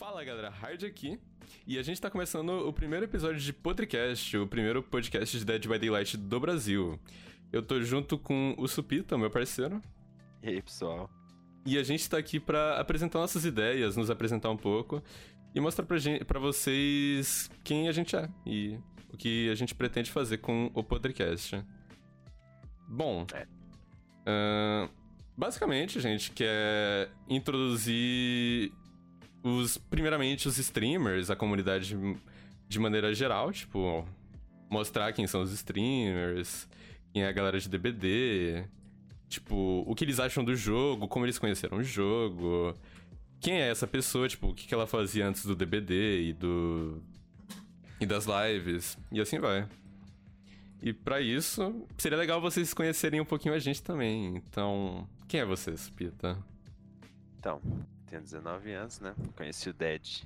Fala galera, Hard aqui. E a gente tá começando o primeiro episódio de Podcast, o primeiro podcast de Dead by Daylight do Brasil. Eu tô junto com o Supita, meu parceiro. E aí, pessoal? E a gente tá aqui para apresentar nossas ideias, nos apresentar um pouco e mostrar pra, gente, pra vocês quem a gente é e o que a gente pretende fazer com o podcast. Bom, É. ahn, basicamente a gente quer introduzir os, primeiramente, os streamers, a comunidade de maneira geral, tipo, mostrar quem são os streamers, quem é a galera de DBD, tipo, o que eles acham do jogo, como eles conheceram o jogo, quem é essa pessoa, tipo, o que ela fazia antes do DBD e do. e das lives, e assim vai. E pra isso, seria legal vocês conhecerem um pouquinho a gente também. Então, quem é você, Pita? Então, tenho 19 anos, né? Conheci o Dead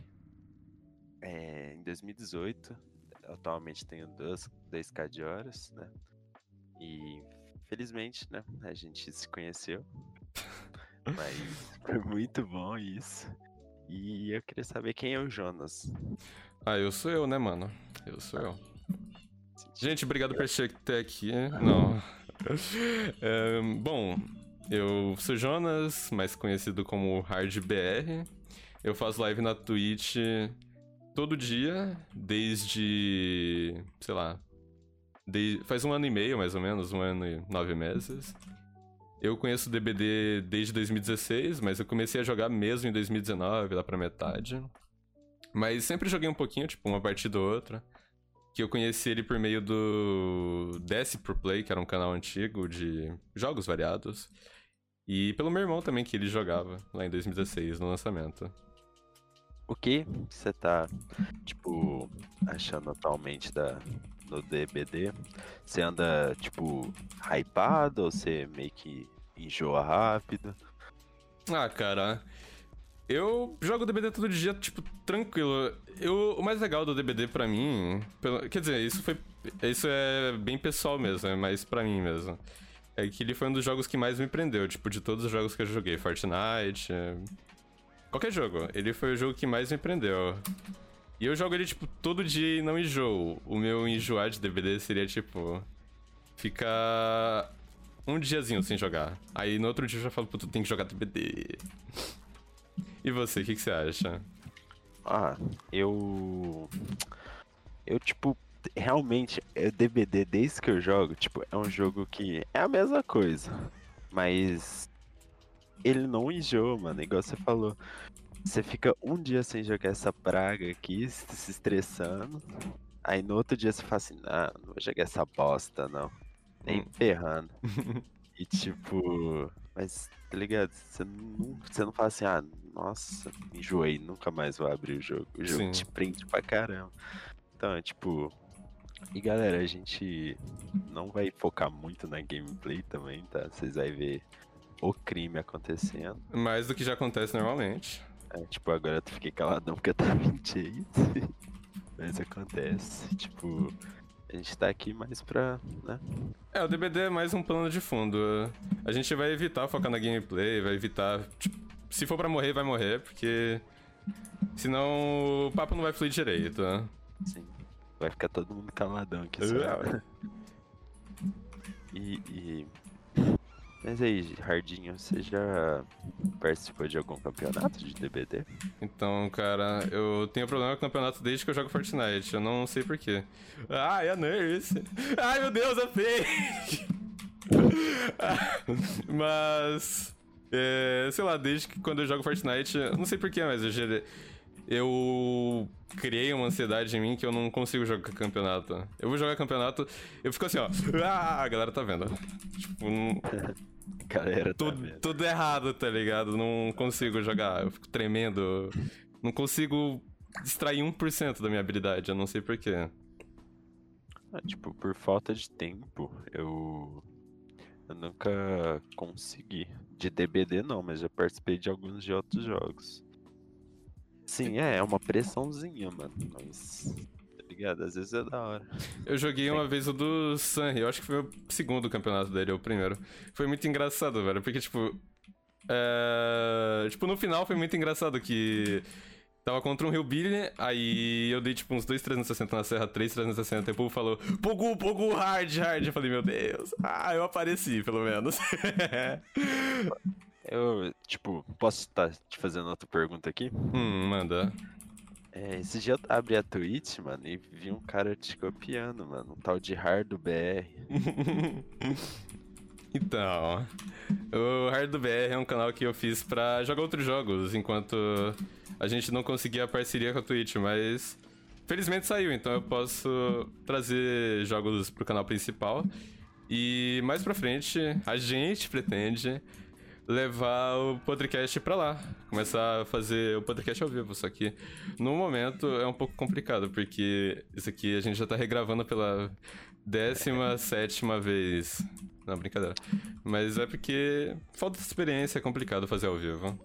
é, em 2018. Atualmente tenho 2, 2k de horas, né? E felizmente, né? A gente se conheceu. Mas foi muito bom isso. E eu queria saber quem é o Jonas. Ah, eu sou eu, né, mano? Eu sou eu. Gente, obrigado por ter aqui. Não. É, bom, eu sou Jonas, mais conhecido como HardBR. Eu faço live na Twitch todo dia, desde. sei lá. de- faz um ano e meio, mais ou menos, um ano e nove meses. Eu conheço DBD desde 2016, mas eu comecei a jogar mesmo em 2019, lá pra metade. Mas sempre joguei um pouquinho, tipo, uma partida ou outra. Que eu conheci ele por meio do Desce Pro Play, que era um canal antigo de jogos variados. E pelo meu irmão também, que ele jogava lá em 2016, no lançamento. O que você tá, tipo, achando atualmente da, no DBD? Você anda, tipo, hypado ou você meio que enjoa rápido? Ah, cara. Eu jogo DBD todo dia, tipo, tranquilo. Eu, o mais legal do DBD pra mim. pelo- quer dizer, isso foi. Isso é bem pessoal mesmo, é mais pra mim mesmo. É que ele foi um dos jogos que mais me prendeu, tipo, de todos os jogos que eu joguei. Fortnite. é, Qualquer jogo. Ele foi o jogo que mais me prendeu. E eu jogo ele, tipo, todo dia e não enjoo. O meu enjoar de DBD seria, tipo. Ficar. Um diazinho sem jogar. Aí no outro dia eu já falo, puta, tem que jogar DBD. E você, o que, que você acha? Ah, eu. Eu, tipo, realmente, é DBD desde que eu jogo, tipo, é um jogo que é a mesma coisa. Mas. Ele não enjoa, mano, igual você falou. Você fica um dia sem jogar essa praga aqui, se se estressando. Aí no outro dia você fala assim, ah, não vou jogar essa bosta, não. Nem Hum. ferrando. E tipo. Mas, tá ligado? Você não, você não fala assim, ah, nossa, enjoei, nunca mais vou abrir o jogo. O jogo Sim. te prende pra caramba. Então, é tipo. E galera, a gente não vai focar muito na gameplay também, tá? Vocês vão ver o crime acontecendo. Mais do que já acontece normalmente. É, tipo, agora eu fiquei caladão porque eu tava mentindo. Mas acontece. Tipo, a gente tá aqui mais pra. né? É, o DBD é mais um plano de fundo. A gente vai evitar focar na gameplay, vai evitar. Tipo, se for pra morrer, vai morrer, porque. Senão o papo não vai fluir direito. né? Assim, vai ficar todo mundo caladão aqui só. E, e- Mas aí, Hardinho, você já participou de algum campeonato de DBD? Então, cara, eu tenho problema com o campeonato desde que eu jogo Fortnite. Eu não sei porquê. Ai, a Nurse! Ai, meu Deus, é fake! mas. é, sei lá, desde que quando eu jogo Fortnite. Não sei porquê, mas eu gerei. Eu criei uma ansiedade em mim que eu não consigo jogar campeonato. Eu vou jogar campeonato, eu fico assim, ó. Ah, a galera tá vendo. Tipo, não, Galera, tá tudo, tudo errado, tá ligado? Não consigo jogar, eu fico tremendo. Não consigo extrair 1% da minha habilidade, eu não sei porquê. Ah, tipo, por falta de tempo, eu. Eu nunca consegui. De DBD não, mas já participei de alguns de outros jogos. Sim, é, é uma pressãozinha, mano. Mas. Tá ligado? Às vezes é da hora. Eu joguei uma vez o do Sunny, eu acho que foi o segundo campeonato dele, ou o primeiro. Foi muito engraçado, velho, porque, tipo. é, Tipo, no final foi muito engraçado que Tava contra um Hillbilly, aí eu dei tipo uns 2 360 na serra, 3 360, e o povo falou, Pogu, Pogu, hard, hard. Eu falei, meu Deus. Ah, eu apareci, pelo menos. eu, tipo, posso estar te fazendo outra pergunta aqui? Hum, manda. É, esse dia eu abri a Twitch, mano, e vi um cara te copiando, mano. Um tal de Hardo BR. então, o Hardo BR é um canal que eu fiz pra jogar outros jogos, enquanto a gente não conseguia a parceria com a Twitch, mas felizmente saiu, então eu posso trazer jogos pro canal principal. E mais pra frente, a gente pretende levar o podcast pra lá, começar a fazer o podcast ao vivo, só que no momento é um pouco complicado, porque isso aqui a gente já tá regravando pela décima sétima vez. Não, brincadeira. Mas é porque falta de experiência, é complicado fazer ao vivo.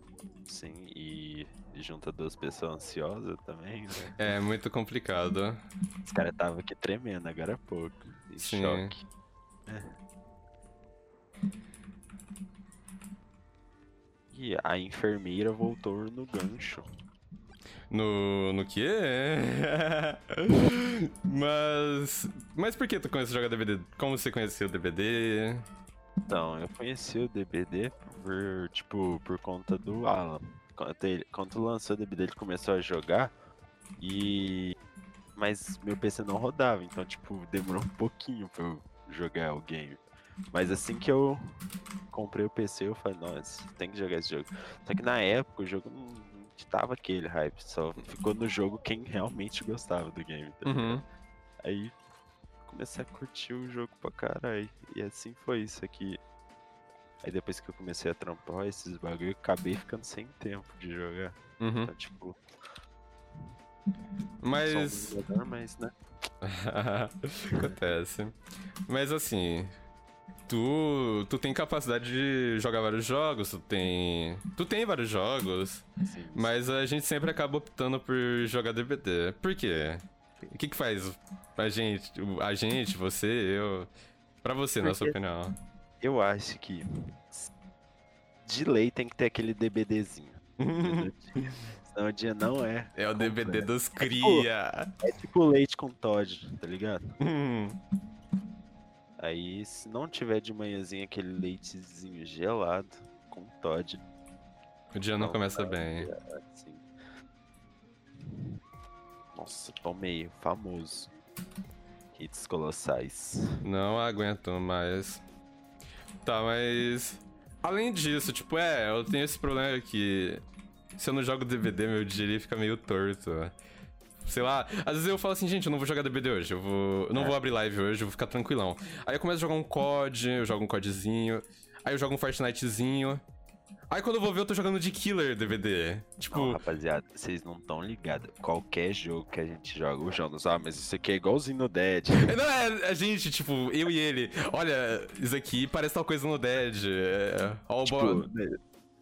Sim, e junta duas pessoas ansiosas também, né? É muito complicado. Os caras estavam aqui tremendo agora há pouco. Sim. choque. É. E a enfermeira voltou no gancho. No. no quê? mas. Mas por que tu conhece jogar DVD? Como você conheceu o DVD? Então, eu conheci o DVD por, tipo, por conta do Alan quando, ele, quando lançou o DBD, ele começou a jogar e. Mas meu PC não rodava, então, tipo, demorou um pouquinho pra eu jogar o game. Mas assim que eu comprei o PC, eu falei, nossa, tem que jogar esse jogo. Só que na época o jogo não tava aquele hype, só ficou no jogo quem realmente gostava do game. Tá uhum. Aí comecei a curtir o jogo pra caralho. E assim foi isso aqui. Aí depois que eu comecei a trampar esses bagulho, eu acabei ficando sem tempo de jogar. Uhum. Então, tipo. Mas. Jogador, mas, né? Acontece. Mas assim. Tu, tu tem capacidade de jogar vários jogos, tu tem. Tu tem vários jogos. Sim, Mas a gente sempre acaba optando por jogar DVD. Por quê? O que que faz a gente, a gente, você, eu. Pra você, Porque... na sua opinião? Eu acho que de lei tem que ter aquele DBDzinho. Senão o dia não é. É o DVD dos é cria. É tipo, é tipo leite com Todd, tá ligado? Aí, se não tiver de manhãzinha aquele leitezinho gelado com Todd. O dia não, não começa bem. Assim. Nossa, tomei, famoso. Hits colossais. Não aguento mais. Tá, mas. Além disso, tipo, é, eu tenho esse problema que. Se eu não jogo DVD, meu dia ele fica meio torto. Sei lá, às vezes eu falo assim, gente, eu não vou jogar DVD hoje, eu vou. Eu não é. vou abrir live hoje, eu vou ficar tranquilão. Aí eu começo a jogar um COD, eu jogo um CODzinho, aí eu jogo um Fortnitezinho. Aí quando eu vou ver, eu tô jogando de Killer DVD. Tipo. Não, rapaziada, vocês não estão ligados. Qualquer jogo que a gente joga, o Jonas, ah, mas isso aqui é igualzinho no Dead. Não, é a gente, tipo, eu e ele. Olha, isso aqui parece tal coisa no Dead. É, ó, tipo,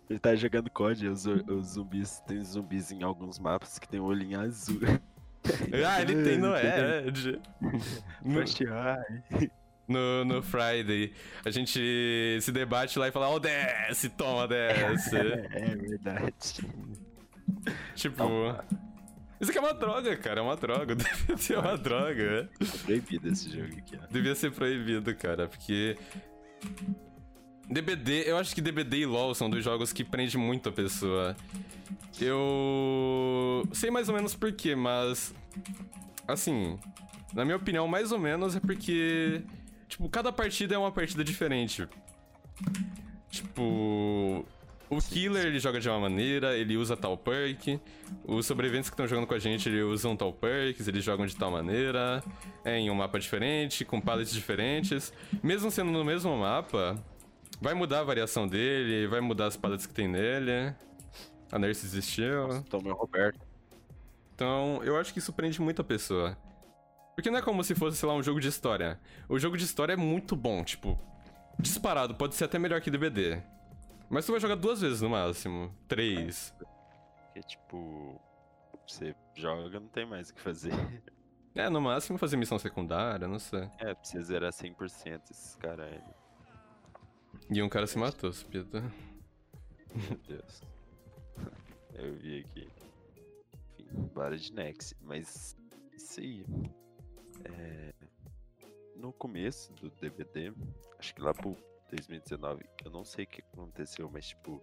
ele tá jogando COD, os, os zumbis, tem zumbis em alguns mapas que tem um olhinho azul. ah, ele tem no Edge. First Eye no, no Friday. A gente se debate lá e fala, ó, oh, desce, toma, desce. é verdade. Tipo. Isso aqui é uma droga, cara. É uma droga. Devia ser uma droga. É proibido esse jogo aqui, ó. Devia ser proibido, cara, porque. DBD, eu acho que DBD e LoL são dois jogos que prendem muito a pessoa. Eu. sei mais ou menos porquê, mas. Assim. Na minha opinião, mais ou menos é porque Tipo, cada partida é uma partida diferente. Tipo. O killer ele joga de uma maneira, ele usa tal perk. Os sobreviventes que estão jogando com a gente, eles usam tal perks, eles jogam de tal maneira. É em um mapa diferente, com paletes diferentes. Mesmo sendo no mesmo mapa, vai mudar a variação dele, vai mudar as paletes que tem nele. A Nurse existiu. Toma Roberto. Então, eu acho que isso prende muito a pessoa. Porque não é como se fosse, sei lá, um jogo de história. O jogo de história é muito bom, tipo, disparado, pode ser até melhor que DBD. Mas tu vai jogar duas vezes no máximo. Três. Porque, tipo, você joga, não tem mais o que fazer. É, no máximo fazer missão secundária, não sei. É, precisa zerar 100% esses caras aí. E um cara se matou, Spita. Meu Deus. Eu vi aqui. trabalho de Nex. Mas isso aí. É, no começo do DBD, acho que lá pro 2019, eu não sei o que aconteceu, mas tipo,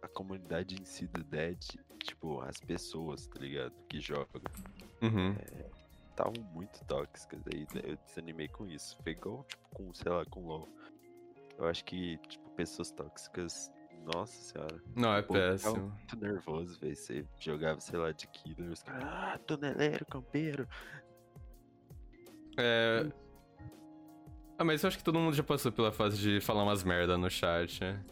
a comunidade em si do Dead, tipo, as pessoas, tá ligado? Que jogam. Uhum. estavam muito tóxicas. Aí eu desanimei com isso. Foi igual, tipo, com, sei lá, com LOL. Eu acho que, tipo, pessoas tóxicas. Nossa senhora. Não, é Pô, péssimo. muito nervoso, velho. Você jogava, sei lá, de killer. Os caras, ah, toneleiro, campeiro. É. Ah, mas eu acho que todo mundo já passou pela fase de falar umas merda no chat. né?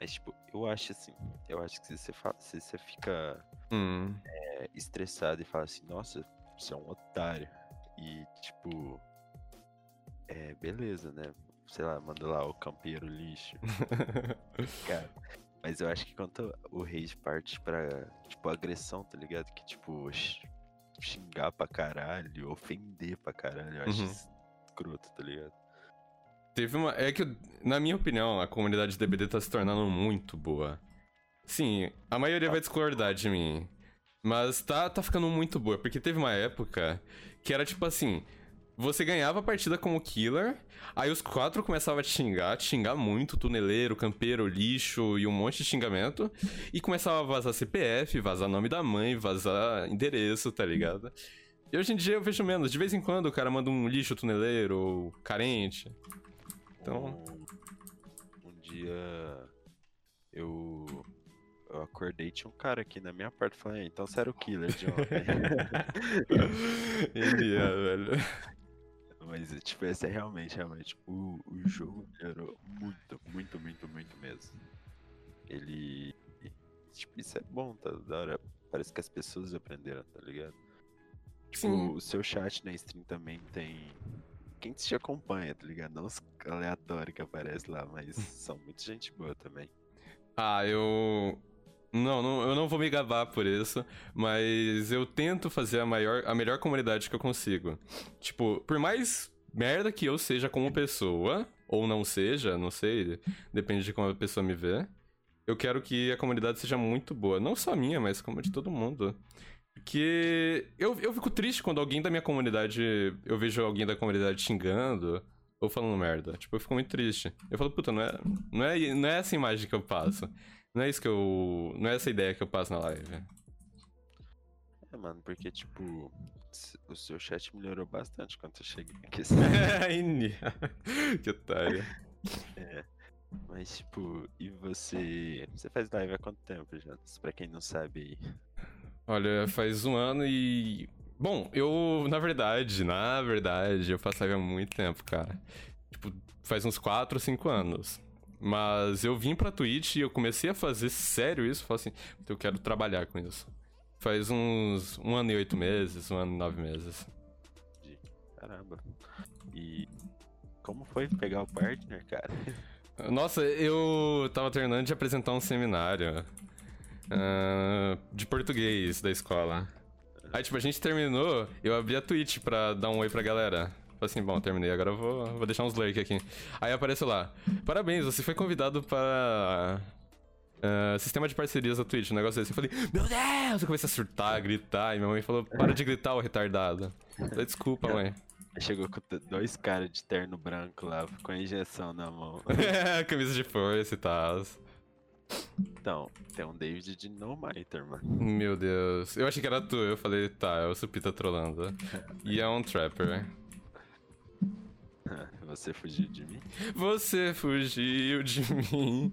Mas, tipo, eu acho assim. Eu acho que se você, fa- se você fica Hum. é, estressado e fala assim, nossa, você é um otário. E, tipo. É, beleza, né? Sei lá, manda lá o campeiro lixo. Cara, mas eu acho que quando o rage parte pra, tipo, agressão, tá ligado? Que, tipo, xingar pra caralho, ofender pra caralho, eu acho Uhum. escroto, tá ligado? Teve uma. É que, na minha opinião, a comunidade DBD tá se tornando muito boa. Sim, a maioria vai discordar de mim. Mas tá, tá ficando muito boa. Porque teve uma época que era tipo assim: você ganhava a partida como killer, aí os quatro começavam a te xingar, te xingar muito, tuneleiro, campeiro, lixo e um monte de xingamento. E começava a vazar CPF, vazar nome da mãe, vazar endereço, tá ligado? E hoje em dia eu vejo menos. De vez em quando o cara manda um lixo tuneleiro ou carente. Então- Um, um dia eu, eu acordei e tinha um cara aqui na minha porta falando, "Ah, então você era o killer de ontem. Ele é, velho. Mas, tipo, esse é realmente, realmente, o, o jogo melhorou muito, muito, muito, muito mesmo. Ele. Tipo, isso é bom, tá da hora. Parece que as pessoas aprenderam, tá ligado? Tipo, Sim. o seu chat na stream também tem. Quem te acompanha, tá ligado? Não os aleatórios que aparecem lá, mas são muita gente boa também. Ah, eu. Não, não, eu não vou me gabar por isso, mas eu tento fazer a, maior, a melhor comunidade que eu consigo. Tipo, por mais merda que eu seja como pessoa, ou não seja, não sei, depende de como a pessoa me vê, eu quero que a comunidade seja muito boa. Não só minha, mas como de todo mundo. Porque eu, eu fico triste quando alguém da minha comunidade. Eu vejo alguém da comunidade xingando ou falando merda. Tipo, eu fico muito triste. Eu falo, puta, não é, não é, não é essa imagem que eu passo. Não é isso que eu. Não é essa ideia que eu passo na live. É, mano, porque, tipo, o seu chat melhorou bastante quando eu cheguei aqui. Que otário. Mas, tipo, e você. Você faz live há quanto tempo, Jonas? Pra quem não sabe aí. Olha, faz um ano e. Bom, eu, na verdade, na verdade, eu faço live há muito tempo, cara. Tipo, faz uns 4 ou 5 anos. Mas eu vim pra Twitch e eu comecei a fazer sério isso. Falei assim, eu quero trabalhar com isso. Faz uns um ano e oito meses, um ano e nove meses. Caramba. E. Como foi pegar o partner, cara? Nossa, eu tava terminando de apresentar um seminário ah, de português da escola. Aí, tipo, a gente terminou, eu abri a Twitch pra dar um oi pra galera. Falei assim, bom, terminei, agora eu vou, vou deixar uns lurk aqui. Aí apareceu lá, parabéns, você foi convidado para... ah, sistema de parcerias da Twitch, um negócio desse. Eu falei, meu Deus! Eu comecei a surtar, gritar, e minha mãe falou, para de gritar, ô retardado. Desculpa, mãe. Chegou com dois caras de terno branco lá, com a injeção na mão. Camisa de força e tal. Então, tem um David de No Miter, mano. Meu Deus. Eu achei que era tu. Eu falei, tá, é o Supita trolando. E é um trapper. Você fugiu de mim? Você fugiu de mim.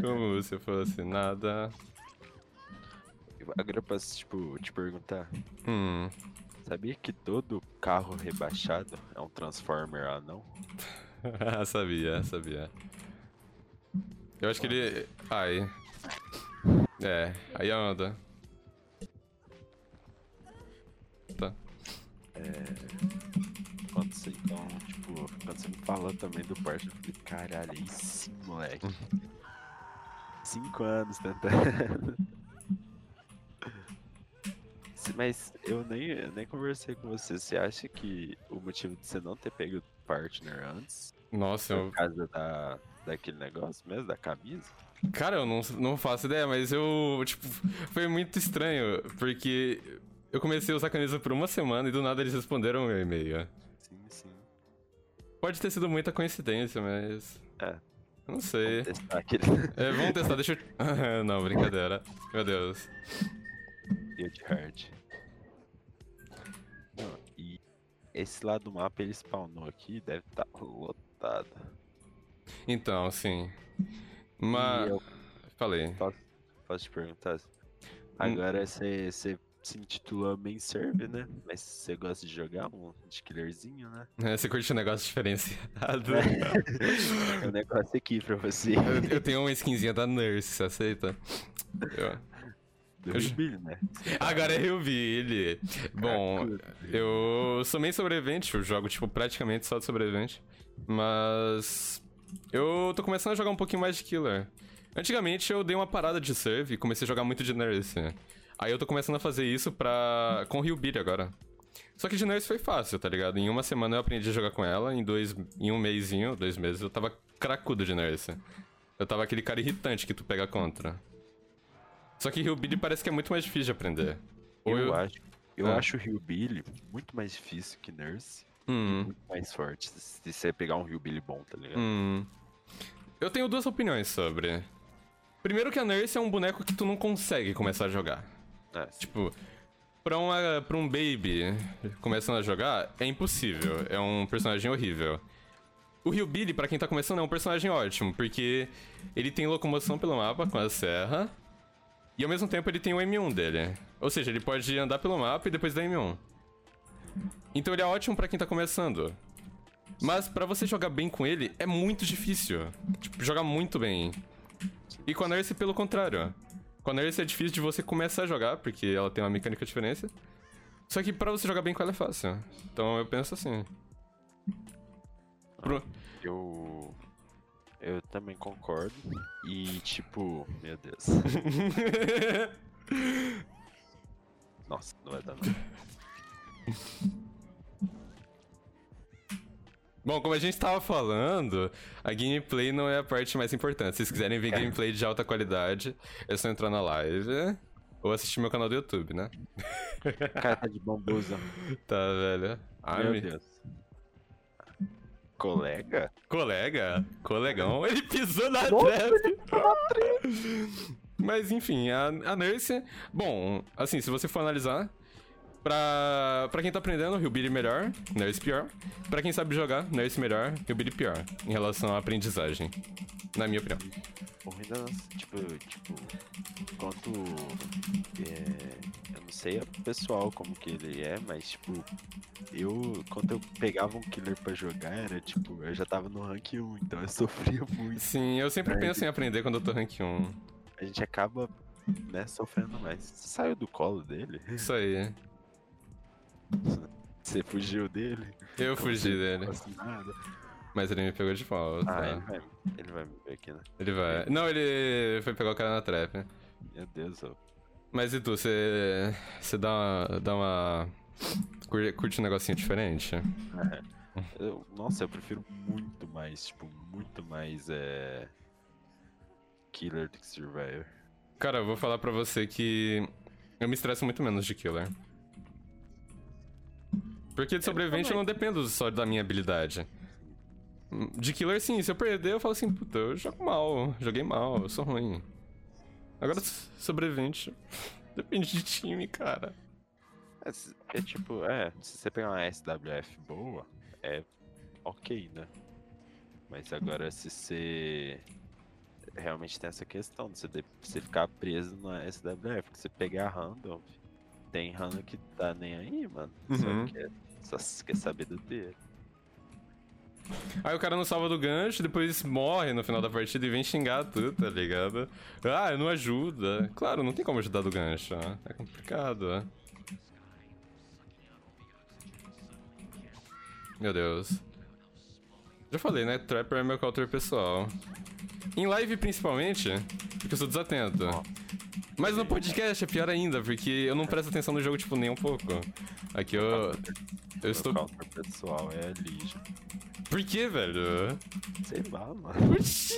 Como se fosse nada. Agora eu posso, tipo, te perguntar. Hum. Sabia que todo carro rebaixado é um Transformer anão? sabia, sabia. Eu acho que ele. Ai. É, aí anda. Tá. Você, então, tipo, quando você me falou também do Porsche, eu falei, caralho, aí sim, moleque. Cinco anos tentando. Mas eu nem, eu nem conversei com você. Você acha que o motivo de você não ter pego partner antes Nossa, por eu. causa da, daquele negócio mesmo, da camisa? Cara, eu não, não faço ideia, mas eu. Tipo, foi muito estranho, porque eu comecei a usar a camisa por uma semana e do nada eles responderam o meu e-mail. Pode ter sido muita coincidência, mas. É. Não sei. Vamos testar aquele É, vamos testar, deixa eu. Não, brincadeira. Meu Deus. Field Hard. Não, E esse lado do mapa ele spawnou aqui, deve estar lotado. Então, sim. Mas. eu Falei. posso, posso te perguntar? Agora você você se intitula main serve, né? Mas você gosta de jogar um de killerzinho, né? É, Você curte um negócio diferenciado. É um negócio aqui pra você. Eu, eu tenho uma skinzinha da Nurse, você aceita? Eu- Do eu- né? Agora vi ele. Bom, Cracudo. eu sou meio sobrevivente, eu jogo, tipo, praticamente só de sobrevivente. Mas. Eu tô começando a jogar um pouquinho mais de killer. Antigamente eu dei uma parada de serve e comecei a jogar muito de Nurse. Aí eu tô começando a fazer isso pra. com Hillbilly agora. Só que de Nurse foi fácil, tá ligado? Em uma semana eu aprendi a jogar com ela, em dois. em um mêsinho, dois meses, eu tava cracudo de Nurse. Eu tava aquele cara irritante que tu pega contra. Só que Hillbilly parece que é muito mais difícil de aprender. Ou Eu, acho. Eu Ah. acho Hillbilly muito mais difícil que Nurse. Hum, Muito mais forte. Se você pegar um Hillbilly bom, tá ligado? hum. Eu tenho duas opiniões sobre. Primeiro que a Nurse é um boneco que tu não consegue começar a jogar. É, Tipo, pra, uma, pra um baby começando a jogar, é impossível. É um personagem horrível. O Hillbilly, pra quem tá começando, é um personagem ótimo, porque ele tem locomoção pelo mapa com a serra, e ao mesmo tempo ele tem o M1 dele. Ou seja, ele pode andar pelo mapa e depois dar M1. Então ele é ótimo pra quem tá começando. Mas pra você jogar bem com ele, é muito difícil. Tipo, jogar muito bem. E com a Nurse, pelo contrário. Com a Nurse é difícil de você começar a jogar, porque ela tem uma mecânica diferente. Só que pra você jogar bem com ela é fácil. Então eu penso assim. Pro- eu. Eu também concordo. E tipo. Meu Deus. Nossa, não vai dar não. Bom, como a gente tava falando, a gameplay não é a parte mais importante. Se vocês quiserem ver gameplay de alta qualidade, é só entrar na live ou assistir meu canal do YouTube, né? O cara tá de bambuza. Tá, velho. Ai, Meu me- Deus. Colega? Colega, colegão, ele pisou na trap. Mas enfim, a, a Nurse. Bom, assim, se você for analisar, pra, pra quem tá aprendendo, Hillbilly melhor, Nurse pior. Pra quem sabe jogar, Nurse melhor, Hillbilly pior, em relação à aprendizagem. Na minha opinião. O ruim da nossa, tipo, tipo, quanto. É, eu não sei o pessoal como que ele é, mas tipo, eu. Quando eu pegava um killer pra jogar, era tipo, eu já tava no rank 1, então eu sofria muito. Sim, eu sempre penso em aprender quando eu tô rank 1. A gente acaba, né, sofrendo mais. Você saiu do colo dele? Isso aí. Você fugiu dele? Eu fugi não dele. nada. Mas ele me pegou de volta. Ah, ele vai, ele vai me ver aqui, né? Ele vai. Não, ele foi pegar o cara na trap. Meu Deus, ó. Mas e tu, você. Você dá uma. dá uma. cur- Curte um negocinho diferente? Eu- nossa, eu prefiro muito mais, tipo, muito mais é. Killer do que Survivor. Cara, eu vou falar pra você que. Eu me estresso muito menos de killer. Porque de sobrevivente eu não dependo só da minha habilidade. De killer, sim, se eu perder, eu falo assim, puta, eu jogo mal, joguei mal, eu sou ruim. Agora, sobrevivente. Depende de time, cara. É, é tipo, é, se você pegar uma SWF boa, é ok, né? Mas agora se você realmente tem essa questão de você, de- você ficar preso na SWF, porque você pegar random, tem random que tá nem aí, mano. Uhum. Só, quer, só quer saber do dele. Aí o cara não salva do gancho, depois morre no final da partida e vem xingar tudo, tá ligado? Ah, não ajuda. Claro, não tem como ajudar do gancho. ó. É complicado. ó. Meu Deus. Já falei, né? Trapper é meu counter pessoal. Em live, principalmente, porque eu sou desatento. Mas no podcast é pior ainda, porque eu não presto atenção no jogo, tipo, nem um pouco. Aqui eu. Eu estou. Meu counter pessoal é Legion. Por que, velho? Sei lá, mano. Oxi!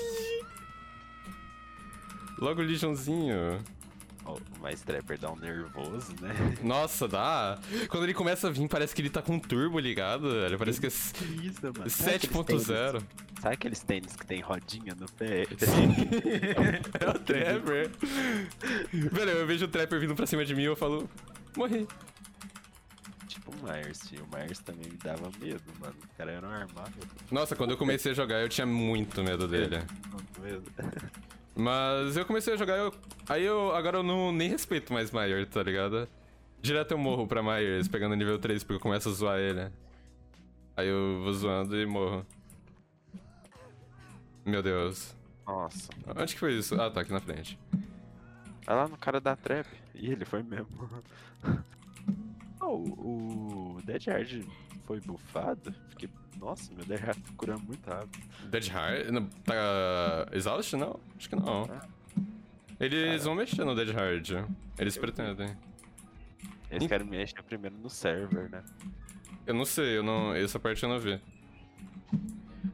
Logo o Legionzinho. Mais trapper dá um nervoso, né? Nossa, dá. Quando ele começa a vir, parece que ele tá com turbo ligado, velho. Parece que é s- Que isso, mano? Sabe aqueles 7.0. tênis- Sabe aqueles tênis que tem rodinha no pé? é o Trapper. Velho, eu vejo o Trapper vindo pra cima de mim e eu falo, morri. tipo o Myers, tio. O Myers também me dava medo, mano. O cara era um armado. Nossa, quando eu comecei a jogar, eu tinha muito medo dele. Medo. Mas eu comecei a jogar, eu... aí eu agora eu não nem respeito mais Myers, tá ligado? Direto eu morro pra Myers, pegando nível 3, porque eu começo a zoar ele. Aí eu vou zoando e morro. Meu Deus. Nossa. Onde que foi isso? Ah, tá aqui na frente. Olha lá no cara da trap. E ele foi mesmo. oh, o Dead Hard foi bufado? Fiquei... Nossa, meu Dead Hard tá curando muito rápido. Dead? Não, Tá exaust? Não, acho que não. Eles vão mexer no Dead Hard. Eles pretendem. Eles Ih. querem mexer primeiro no server, né? Eu não sei, eu não, essa parte eu não vi.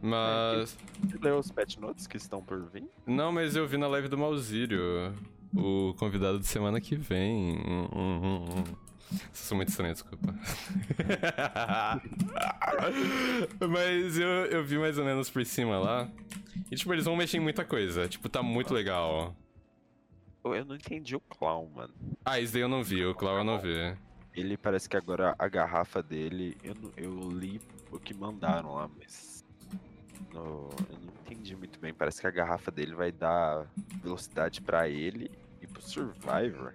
Mas. Você leu os patch notes que estão por vir? Não, mas eu vi na live do Malzírio. O convidado de semana que vem. Hum, hum, hum, hum. Sou muito estranho, desculpa. mas eu, eu vi mais ou menos por cima lá. E tipo, eles vão mexer em muita coisa. Tipo, tá muito legal. Eu não entendi o clown, mano. Ah, isso daí eu não vi, o Clau eu não vi. Ele parece que agora a garrafa dele. Eu, não- eu li o que mandaram lá, mas. no- eu não entendi muito bem. Parece que a garrafa dele vai dar velocidade pra ele e pro Survivor.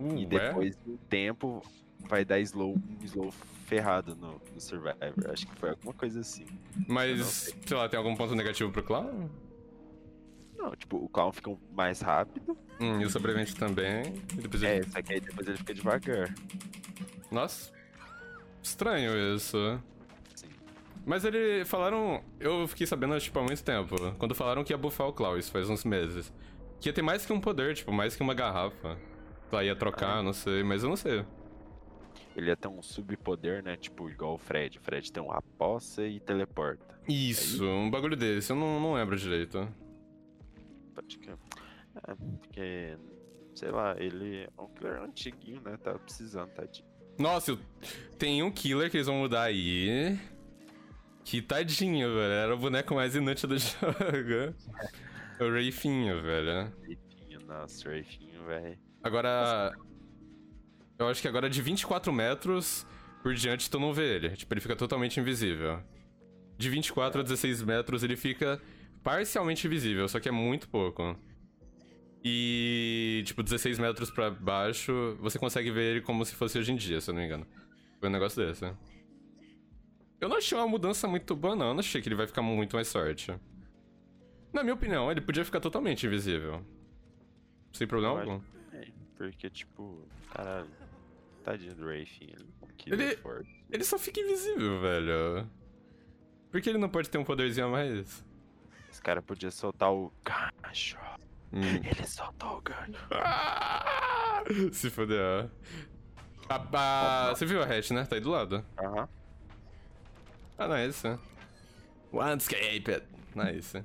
Uh, E é? depois do tempo vai dar slow, um slow ferrado no, no Survivor. Acho que foi alguma coisa assim. Mas, sei. sei lá, tem algum ponto negativo pro Clau? Não, tipo, o clown fica mais rápido. Hum, e o sobrevivente também. É, ele... só que aí depois ele fica devagar. Nossa. Estranho isso. Sim. Mas ele falaram. Eu fiquei sabendo, tipo, há muito tempo. Quando falaram que ia buffar o Klaus, faz uns meses. Que ia ter mais que um poder, tipo, mais que uma garrafa. Lá ia trocar, não sei, mas eu não sei. Ele ia ter um subpoder, né? Tipo, igual o Fred. O Fred tem uma poça e teleporta. Isso, um bagulho desse, eu não, não lembro direito. Pode que. É, porque. Sei lá, ele é um killer antiguinho, né? Tava precisando, tadinho. Nossa, eu- tem um killer que eles vão mudar aí. Que tadinho, velho. Era o boneco mais inútil do jogo. É o Rafinho, velho. Rafinho, nossa, Rafinho, velho. Agora. Eu acho que agora de 24 metros por diante tu não vê ele. Tipo, ele fica totalmente invisível. De 24 a 16 metros ele fica parcialmente invisível, só que é muito pouco. E, tipo, 16 metros pra baixo, você consegue ver ele como se fosse hoje em dia, se eu não me engano. Foi um negócio desse. Eu não achei uma mudança muito boa, não. Eu não achei que ele vai ficar muito mais forte. Na minha opinião, ele podia ficar totalmente invisível. Sem problema algum. É, porque, tipo, caralho. Tadinho do Rafinho, ele é Ele- só fica invisível, velho. Por que ele não pode ter um poderzinho a mais? Esse cara podia soltar o gancho. Hum. Ele soltou o gancho. Ah! Se fodeu. Ah, ah, você viu a hatch, né? Tá aí do lado. Aham. Ah, nice. Landscape. Nice.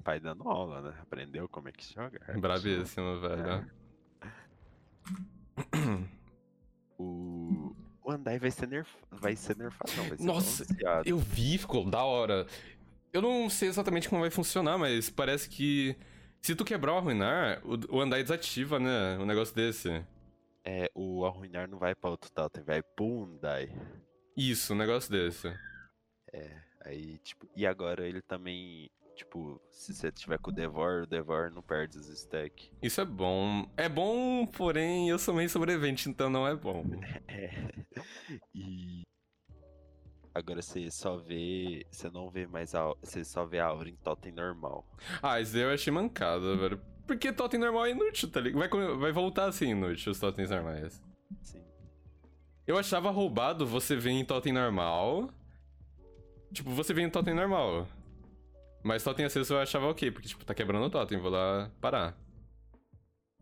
Pai dando aula, né? Aprendeu como é que joga. Bravíssimo, velho. O. O Andai vai ser nerf... vai ser nerfado, não, vai ser Nossa. Eu vi, ficou da hora. Eu não sei exatamente como vai funcionar, mas parece que se tu quebrar ou arruinar, o, o Andai desativa, né? Um negócio desse. É, o arruinar não vai pra outro totem, vai pro Undai. Isso, um negócio desse. É, aí, tipo, e agora ele também, tipo, se você tiver com o Devor, o Devor não perde os stacks. Isso é bom. É bom, porém eu sou meio sobrevivente, então não é bom. É. E agora você só vê, você não vê mais a, você só vê a aura em totem normal. Ah, isso daí eu achei mancada, velho. Porque totem normal é inútil, tá ligado? Vai, vai voltar a ser inútil os totens normais. Sim. Eu achava roubado você ver em totem normal. Tipo, você vê em totem normal. Mas totem aceso eu achava ok, porque, tipo, tá quebrando o totem, vou lá parar.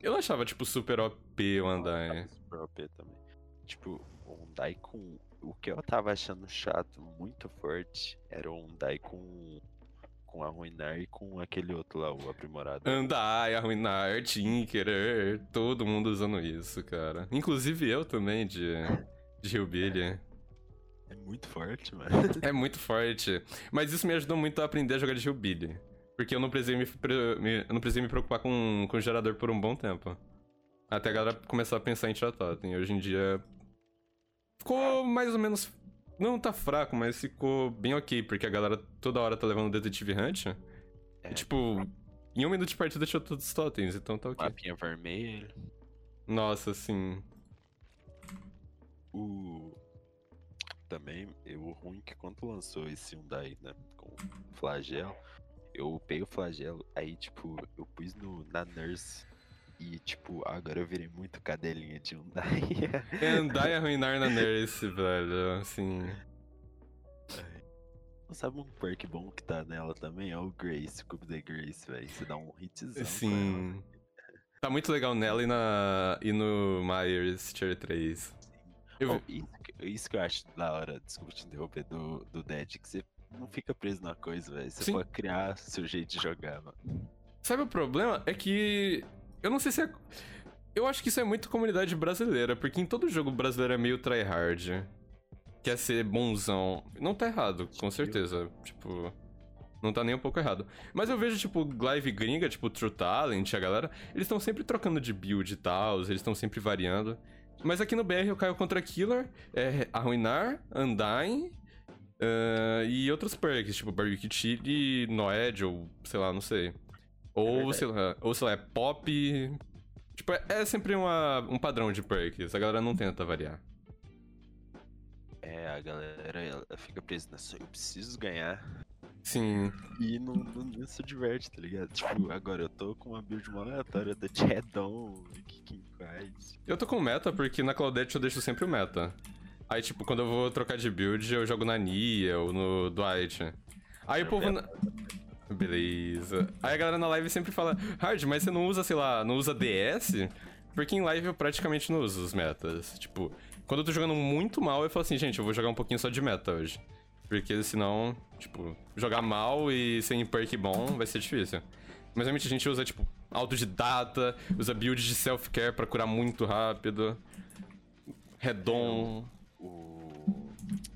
Eu não achava, tipo, super OP o Andai. Super OP também. Tipo, o Undai com. O que eu tava achando chato, muito forte, era o Undai com. com Arruinar e com aquele outro lá, o aprimorado. Andai, arruinar, Tinkerer, todo mundo usando isso, cara. Inclusive eu também, de, de Hillbilly. É muito forte, mano. É muito forte. Mas isso me ajudou muito a aprender a jogar de Hillbilly. Porque eu não precisei me, me- eu não precisei me preocupar com, com o gerador por um bom tempo. Até a galera começar a pensar em tirar totem. Hoje em dia. Ficou mais ou menos. Não tá fraco, mas ficou bem ok, porque a galera toda hora tá levando Detetive Hunt. É. E, tipo, em um minuto de partida tirou todos os totens, então tá ok. Mapinha vermelho. Nossa, assim. O. Também, eu, o ruim que quando lançou esse Hyundai, né? Com flagelo, eu upei o flagelo, aí, tipo, eu pus no, na Nurse. E, tipo, agora eu virei muito cadelinha de Hyundai. Andar e arruinar na Nurse, velho. Assim. Sabe um perk bom que tá nela também? É o Grace, o Cube da Grace, velho. Você dá um hitzão. Sim. Tá muito legal nela e, na, e no Myers Tier 3. Eu, Oh, isso, que- isso que eu acho da hora, desculpa te interromper, do, do Dead, que você não fica preso na coisa, velho. Você Sim. pode criar seu jeito de jogar, mano. Sabe o problema? É que. Eu não sei se é. Eu acho que isso é muito comunidade brasileira, porque em todo jogo brasileiro é meio tryhard. Quer ser bonzão. Não tá errado, com certeza. Tipo. Não tá nem um pouco errado. Mas eu vejo, tipo, Live gringa, tipo, True Talent, a galera, eles estão sempre trocando de build e tal, eles estão sempre variando. Mas aqui no BR eu caio contra Killer, é Arruinar, Undying ah, e outros perks, tipo Barbecue Chili, Noed, ou sei lá, não sei. Ou, verdade. sei lá, ou sei lá, é Pop. Tipo, é, é sempre uma, um padrão de perks, a galera não tenta variar. É, a galera fica presa nessa. Eu preciso ganhar. Sim, E não, não, se diverte, tá ligado? Tipo, agora eu tô com uma build mó aleatória da Chadon, Kicking Quiet. eu tô com meta porque na Claudette eu deixo sempre o meta. Aí, tipo, quando eu vou trocar de build, eu jogo na Nia ou no Dwight. Aí o povo. na- Beleza. Aí a galera na live sempre fala, Hard, mas você não usa, sei lá, não usa DS? Porque em live eu praticamente não uso os metas. Tipo, quando eu tô jogando muito mal, eu falo assim, gente, eu vou jogar um pouquinho só de meta hoje. Porque senão, tipo, jogar mal e sem perk bom vai ser difícil. Mas realmente a gente usa, tipo, autodidata, usa build de self-care pra curar muito rápido. Redon. O.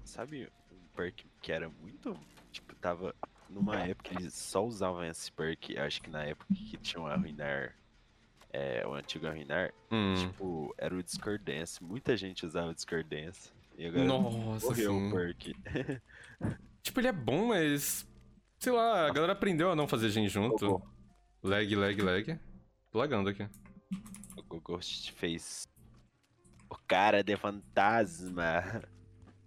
Sabe um perk que era muito. Tipo, tava. Numa época eles só usavam esse perk, acho que na época que tinham Arruinar. É, o antigo Arruinar, Hum. tipo, era o Discordance. Muita gente usava o Discordance. E agora Nossa, morreu sim. o perk. Tipo, ele é bom, mas. Sei lá, a galera aprendeu a não fazer gen junto. Lag, lag, lag. Tô lagando aqui. O Ghost fez. O cara de fantasma.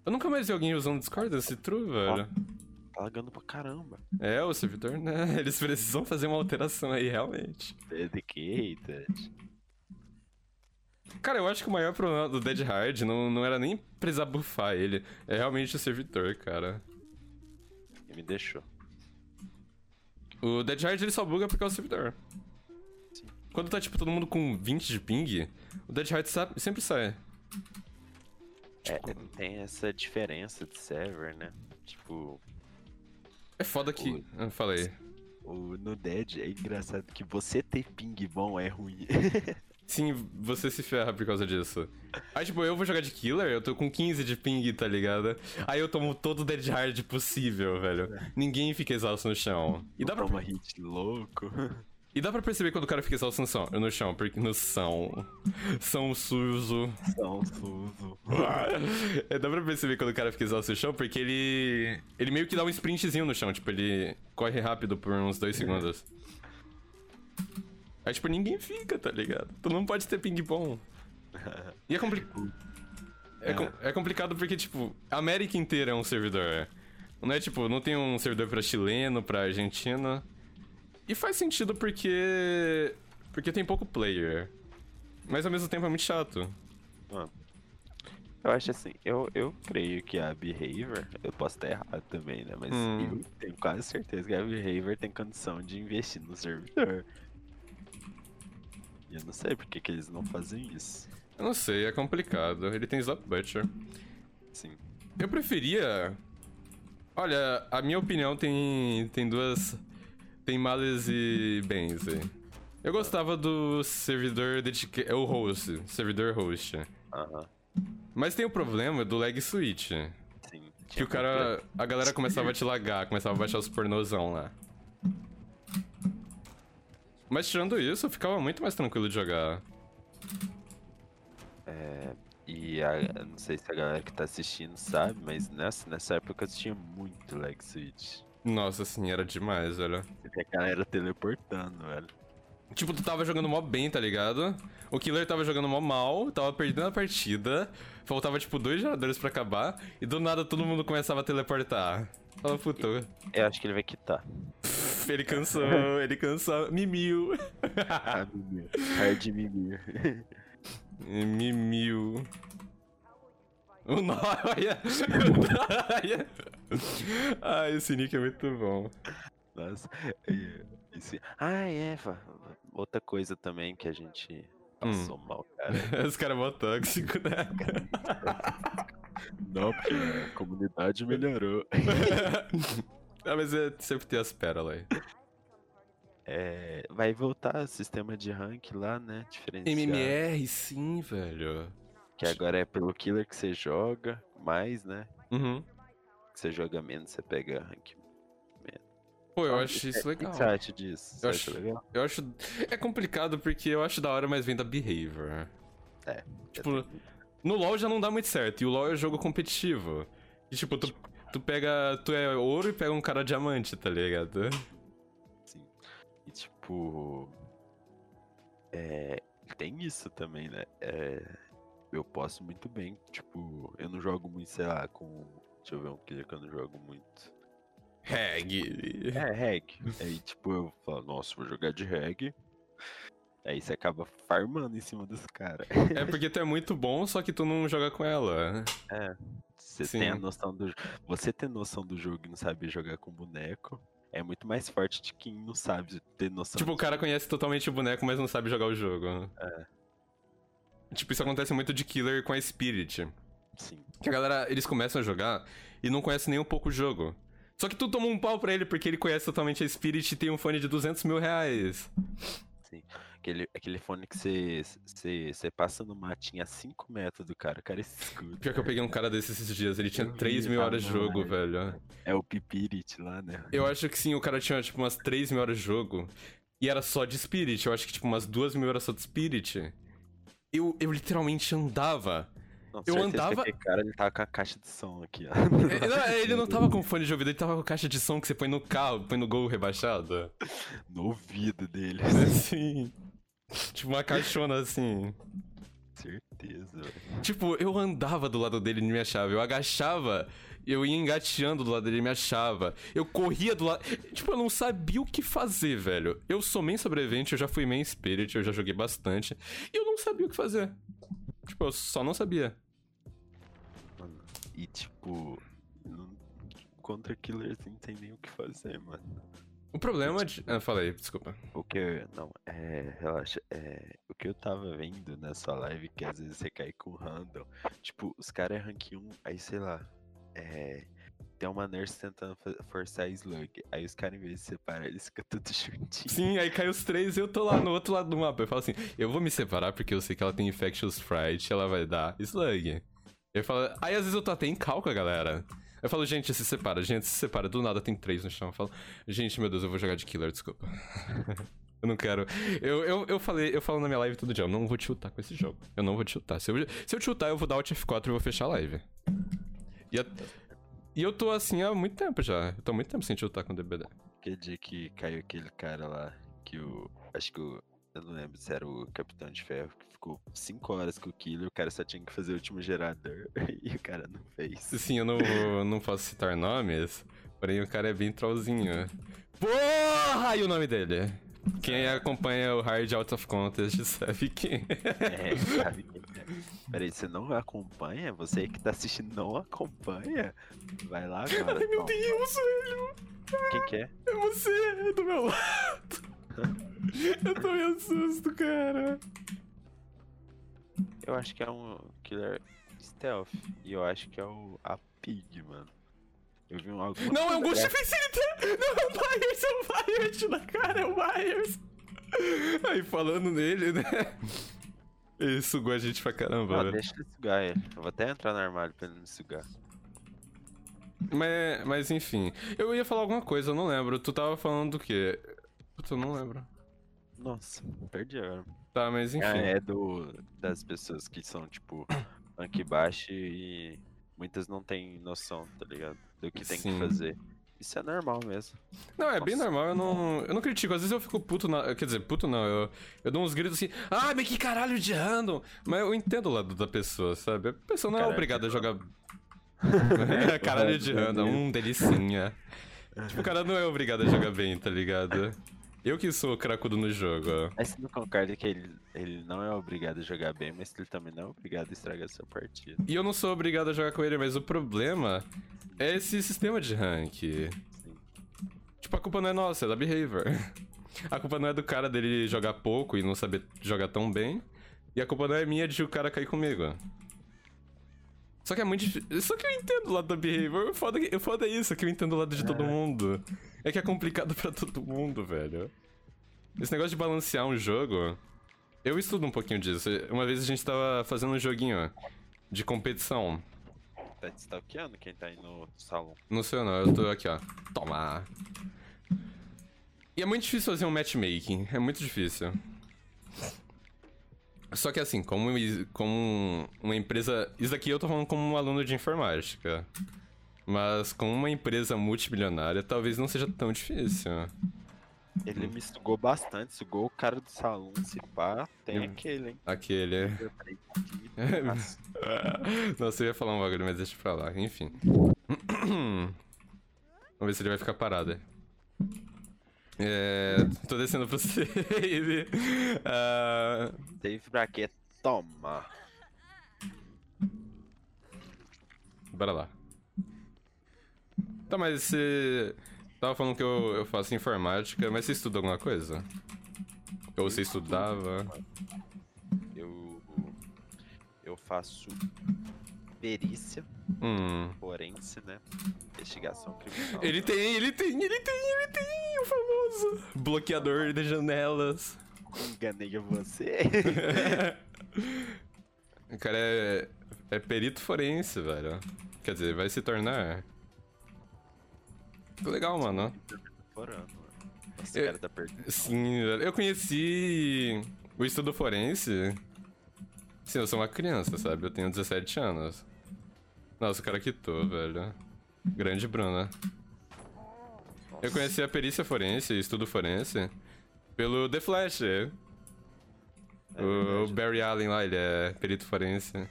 Eu nunca mais vi alguém usando Discord desse true, velho. Tá lagando pra caramba. É, o servidor, né? Eles precisam fazer uma alteração aí, realmente. Dedicated. Cara, eu acho que o maior problema do Dead Hard não, não era nem precisar buffar ele. É realmente o servidor, cara. E me deixou. O Dead Hard ele só buga porque é o servidor. Sim. Quando tá, tipo, todo mundo com 20 de ping, o Dead Hard sempre sai. É, tem essa diferença de server, né? Tipo, É foda que. Eu falei. o, no Dead é engraçado que você ter ping bom é ruim. Sim, você se ferra por causa disso. Aí, tipo, eu vou jogar de killer, eu tô com 15 de ping, tá ligado? Aí eu tomo todo o dead hard possível, velho. Ninguém fica exausto no chão. E dá pra, Toma hit louco. e dá pra perceber quando o cara fica exausto no chão, no chão porque no são. São sujo. São Suzo. É, dá pra perceber quando o cara fica exausto no chão, porque ele. Ele meio que dá um sprintzinho no chão, tipo, ele corre rápido por uns dois segundos. Aí, tipo, ninguém fica, tá ligado? Tu não pode ter ping bom. E é complicado. É, com- é complicado porque, tipo, a América inteira é um servidor. Não é tipo, não tem um servidor pra chileno, pra argentina. E faz sentido porque. Porque tem pouco player. Mas ao mesmo tempo é muito chato. Eu acho assim, eu, eu creio que a Behavior, eu posso estar errado também, né? Mas Hum. eu tenho quase certeza que a Behavior tem condição de investir no servidor. Eu não sei por que, que eles não fazem isso. Eu não sei, é complicado. Ele tem Slap Butcher. Sim. Eu preferia. Olha, a minha opinião tem, tem duas. Tem males e bens aí. Eu gostava do servidor dedicado. É o host, servidor host. Aham. Mas tem o problema do lag switch. Sim. Que o cara. A galera começava a te lagar, começava a baixar os pornozão lá. Mas tirando isso, ficava muito mais tranquilo de jogar. E a, eu não sei se a galera que tá assistindo sabe, mas nessa, nessa época tinha muito lag switch. Nossa, assim, era demais, velho. Porque a galera teleportando, velho. Tipo, tu tava jogando mó bem, tá ligado? O killer tava jogando mó mal, tava perdendo a partida. Faltava, tipo, dois jogadores pra acabar. E do nada todo mundo começava a teleportar. Fala, puta. Eu acho que ele vai quitar. Ele cansou, ele cansou. Mimiu. Ah, Mimir. Hard Mimir. Mimiu. O olha. Ah, esse nick é muito bom. Nossa. e- e se- Ah, é, outra coisa também que a gente passou mal, cara. Esse cara é mó tóxico, né? Não, porque a comunidade melhorou. Ah, mas é, sempre tem as pérolas aí. É, vai voltar o sistema de rank lá, né? Diferenciado. MMR, sim, velho. Que agora é pelo killer que você joga mais, né? Uhum. Que você joga menos, você pega rank. Pô, eu Ah, acho isso O que legal. você disso? Você Eu acho- legal? Eu acho. É complicado porque eu acho da hora, mas vem da behavior. É. Tipo, no LoL já não dá muito certo, e o LoL é jogo competitivo. E tipo, tu, tu pega. Tu é ouro e pega um cara diamante, tá ligado? Sim. E tipo. É. Tem isso também, né? É, eu posso muito bem. Tipo, eu não jogo muito, sei lá, com. Deixa eu ver um killer que eu não jogo muito. Reg. É, reg. Aí, tipo, eu falo, nossa, vou jogar de reg. Aí você acaba farmando em cima dos caras. É porque tu é muito bom, só que tu não joga com ela. Você Sim. tem a noção do. Você ter noção do jogo e não saber jogar com boneco é muito mais forte de quem não sabe ter noção. Tipo, o cara conhece totalmente o boneco, mas não sabe jogar o jogo. É. Tipo, isso acontece muito de killer com a Spirit. Sim. Que a galera, eles começam a jogar e não conhecem nem um pouco o jogo. Só que tu toma um pau pra ele porque ele conhece totalmente a Spirit e tem um fone de 200 mil reais. Aquele, aquele fone que você, você, você passa no matinho a 5 metros do cara, o cara escuta. Pior que eu peguei um cara desses esses dias, ele tinha Eu vi 3 mil horas de jogo, velho. É o Pipirit lá, né? Eu acho que sim, o cara tinha tipo umas 3 mil horas de jogo. E era só de Spirit, eu acho que tipo umas 2 mil horas só de Spirit. Eu, eu literalmente andava. Não, Eu andava- Que cara ele tava com a caixa de som aqui, ó. É, não, ele não tava com fone de ouvido, ele tava com caixa de som que você põe no carro, põe no gol rebaixado. No ouvido dele. Assim. Tipo uma caixona assim. Certeza. Tipo, eu andava do lado dele e ele me achava. Eu agachava, eu ia engateando do lado dele e me achava. Eu corria do lado. Tipo, eu não sabia o que fazer, velho. Eu sou main sobrevivente, eu já fui main spirit, eu já joguei bastante. E eu não sabia o que fazer. Tipo, eu só não sabia. Mano, E tipo, não- contra killers não tem nem o que fazer, mano. O problema de. Ah, falei, desculpa. O que eu, não, é, relaxa, é, o que eu tava vendo nessa live, que às vezes você cai com random, tipo, os caras é rank 1, aí sei lá, é, tem uma nurse tentando forçar slug, aí os caras em vez de separar, eles ficam tudo juntinho. Sim, aí cai os três e eu tô lá no outro lado do mapa. Eu falo assim, eu vou me separar porque eu sei que ela tem Infectious Fright, ela vai dar Slug. Eu falo, aí às vezes eu tô até em cal com a galera. Eu falo, gente, se separa, gente, se separa. Do nada tem três no chão. Eu falo, gente, meu Deus, eu vou jogar de killer, desculpa. eu não quero. Eu, eu, eu falei, eu falo na minha live todo dia, eu não vou te chutar com esse jogo. Eu não vou te chutar. Se eu, se eu te chutar, eu vou dar Alt F4 e vou fechar a live. E, a- e eu tô assim há muito tempo já. Eu tô há muito tempo sem chutar com o DBD. Aquele dia que caiu aquele cara lá, que o, acho que o, eu não lembro se era o Capitão de Ferro, ficou 5 horas com o killer, o cara só tinha que fazer o último gerador, e o cara não fez. Sim, eu não, vou, não posso citar nomes, porém o cara é bem trollzinho. Porra! E o nome dele? Quem acompanha o Hard Out of Contest sabe quem. É, sabe quem é. Peraí, você não acompanha? Você que tá assistindo não acompanha? Vai lá agora. Ai meu toma. Deus, velho! Quem que é? É você, é do meu lado! Eu tô me assusto, cara. Eu acho que é um killer stealth. E eu acho que é o a Pig, mano. Eu vi um alguma Não, é um Ghost Facilitator! Não, é o Myers, é o Myers na cara, é o Myers! Aí falando nele, né? Ele sugou a gente pra caramba, Ah, velho. deixa ele sugar ele. Eu vou até entrar no armário pra ele me sugar. Mas, mas enfim, eu ia falar alguma coisa, eu não lembro. Tu tava falando do quê? Putz, eu não lembro. Nossa, perdi agora. Tá, mas enfim. Ah, é do das pessoas que são, tipo, rank baixo e muitas não têm noção, tá ligado? Do que tem Sim. que fazer. Isso é normal mesmo. Não, é bem Nossa. normal, eu não, eu não critico. Às vezes eu fico puto, na, quer dizer, puto não, eu, eu dou uns gritos assim, ah, mas que caralho de random. Mas eu entendo o lado da pessoa, sabe? A pessoa não é Caralho obrigada a jogar. caralho de random, hum, delicinha. Tipo, o cara não é obrigado a jogar bem, tá ligado? Eu que sou cracudo no jogo, ó. Mas você não concorda que ele, ele não é obrigado a jogar bem, mas ele também não é obrigado a estragar sua partida. E eu não sou obrigado a jogar com ele, mas o problema é esse sistema de rank. Sim. Tipo, a culpa não é nossa, é da Behavior. A culpa não é do cara dele jogar pouco e não saber jogar tão bem. E a culpa não é minha de o cara cair comigo. Só que é muito difícil. Só que eu entendo o lado da Behavior. O foda, o foda é isso, que eu entendo o lado de todo mundo. É que é complicado pra todo mundo, velho. Esse negócio de balancear um jogo. Eu estudo um pouquinho disso. Uma vez a gente tava fazendo um joguinho de competição. Tá te stalkeando quem tá aí no salão. Não sei não, eu tô aqui, ó. Toma. E é muito difícil fazer um matchmaking. É muito difícil. Só que assim, como, como uma empresa. Isso daqui eu tô falando como um aluno de informática. Mas como uma empresa multimilionária, talvez não seja tão difícil. Ele me sugou bastante, sugou o cara do salão, se pá, tem Eu- aquele, hein? Aquele. Que massa. Nossa, eu ia falar um bagulho, mas deixa pra lá. Enfim. Vamos ver se ele vai ficar parado. É. Tô descendo pro save. Ah, Save pra quê? Toma! bora lá. Tá, mas você. Tava falando que eu, eu faço informática, mas você estuda alguma coisa? Ou você estudava? Eu. Eu faço perícia Hum. forense, né? Investigação criminal. Ele tem, ele tem, ele tem, ele tem, o famoso bloqueador de janelas. Enganei você. O cara é, é perito forense, velho. Quer dizer, vai se tornar. Que legal, mano. Nossa, Eu- cara tá perdendo. Sim. Eu conheci o estudo forense. Sim, eu sou uma criança, sabe? Eu tenho 17 anos. Nossa, o cara quitou, velho. Grande Bruna. Eu conheci a perícia forense, estudo forense, pelo The Flash. É o, o. Barry Allen lá, ele é perito forense.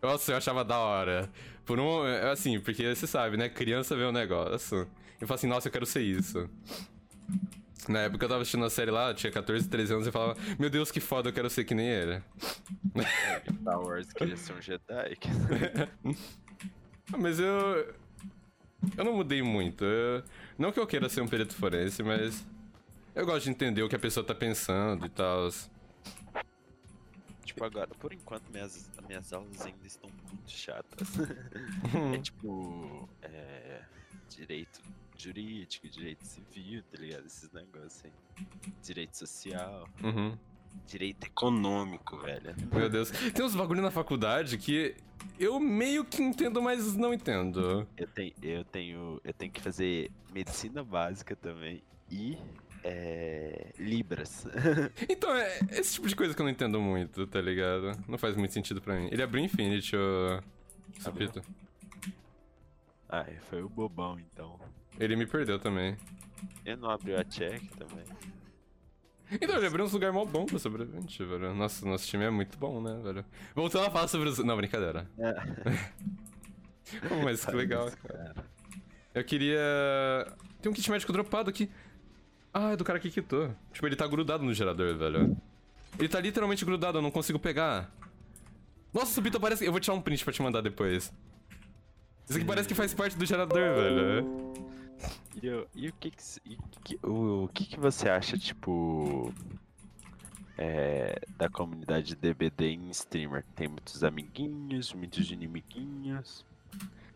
Nossa, eu achava da hora. Por um. Assim, porque você sabe, né? Criança vê um negócio. E fala assim, nossa, eu quero ser isso. Na época eu tava assistindo a série lá, tinha 14, 13 anos e falava, meu Deus, que foda, eu quero ser que nem ele. Star Wars queria ser um Jedi. Mas eu. Eu não mudei muito. Eu- não que eu queira ser um perito forense, mas. Eu gosto de entender o que a pessoa tá pensando e tal. Tipo, agora, por enquanto, minhas, minhas aulas ainda estão muito chatas. é tipo. É, direito jurídico, direito civil, tá ligado? Esses negócios aí. Direito social, Uhum. direito econômico, velho. Meu Deus. Tem uns bagulho na faculdade que eu meio que entendo, mas não entendo. Eu tenho, eu tenho, eu tenho que fazer medicina básica também e é, libras. Então, é esse tipo de coisa que eu não entendo muito, tá ligado? Não faz muito sentido pra mim. Ele abriu Infinity, ô. Sapito. ah, foi o bobão então. Ele me perdeu também. Ele não abriu a check também. Então, ele abriu uns lugares mó bom pra sobrevivente, velho. Nossa, nosso time é muito bom, né, velho? Voltando a falar sobre os. Não, brincadeira. Pô, mas que legal, cara. Eu queria. Tem um kit médico dropado aqui. Ah, é do cara que quitou. Tipo, ele tá grudado no gerador, velho. Ele tá literalmente grudado, eu não consigo pegar. Nossa, o Bito parece. Eu vou tirar um print pra te mandar depois. Isso aqui parece que faz parte do gerador, velho. E, o- que que, que- o, o que que você acha, tipo, é, da comunidade DBD em streamer? Tem muitos amiguinhos, muitos inimiguinhos.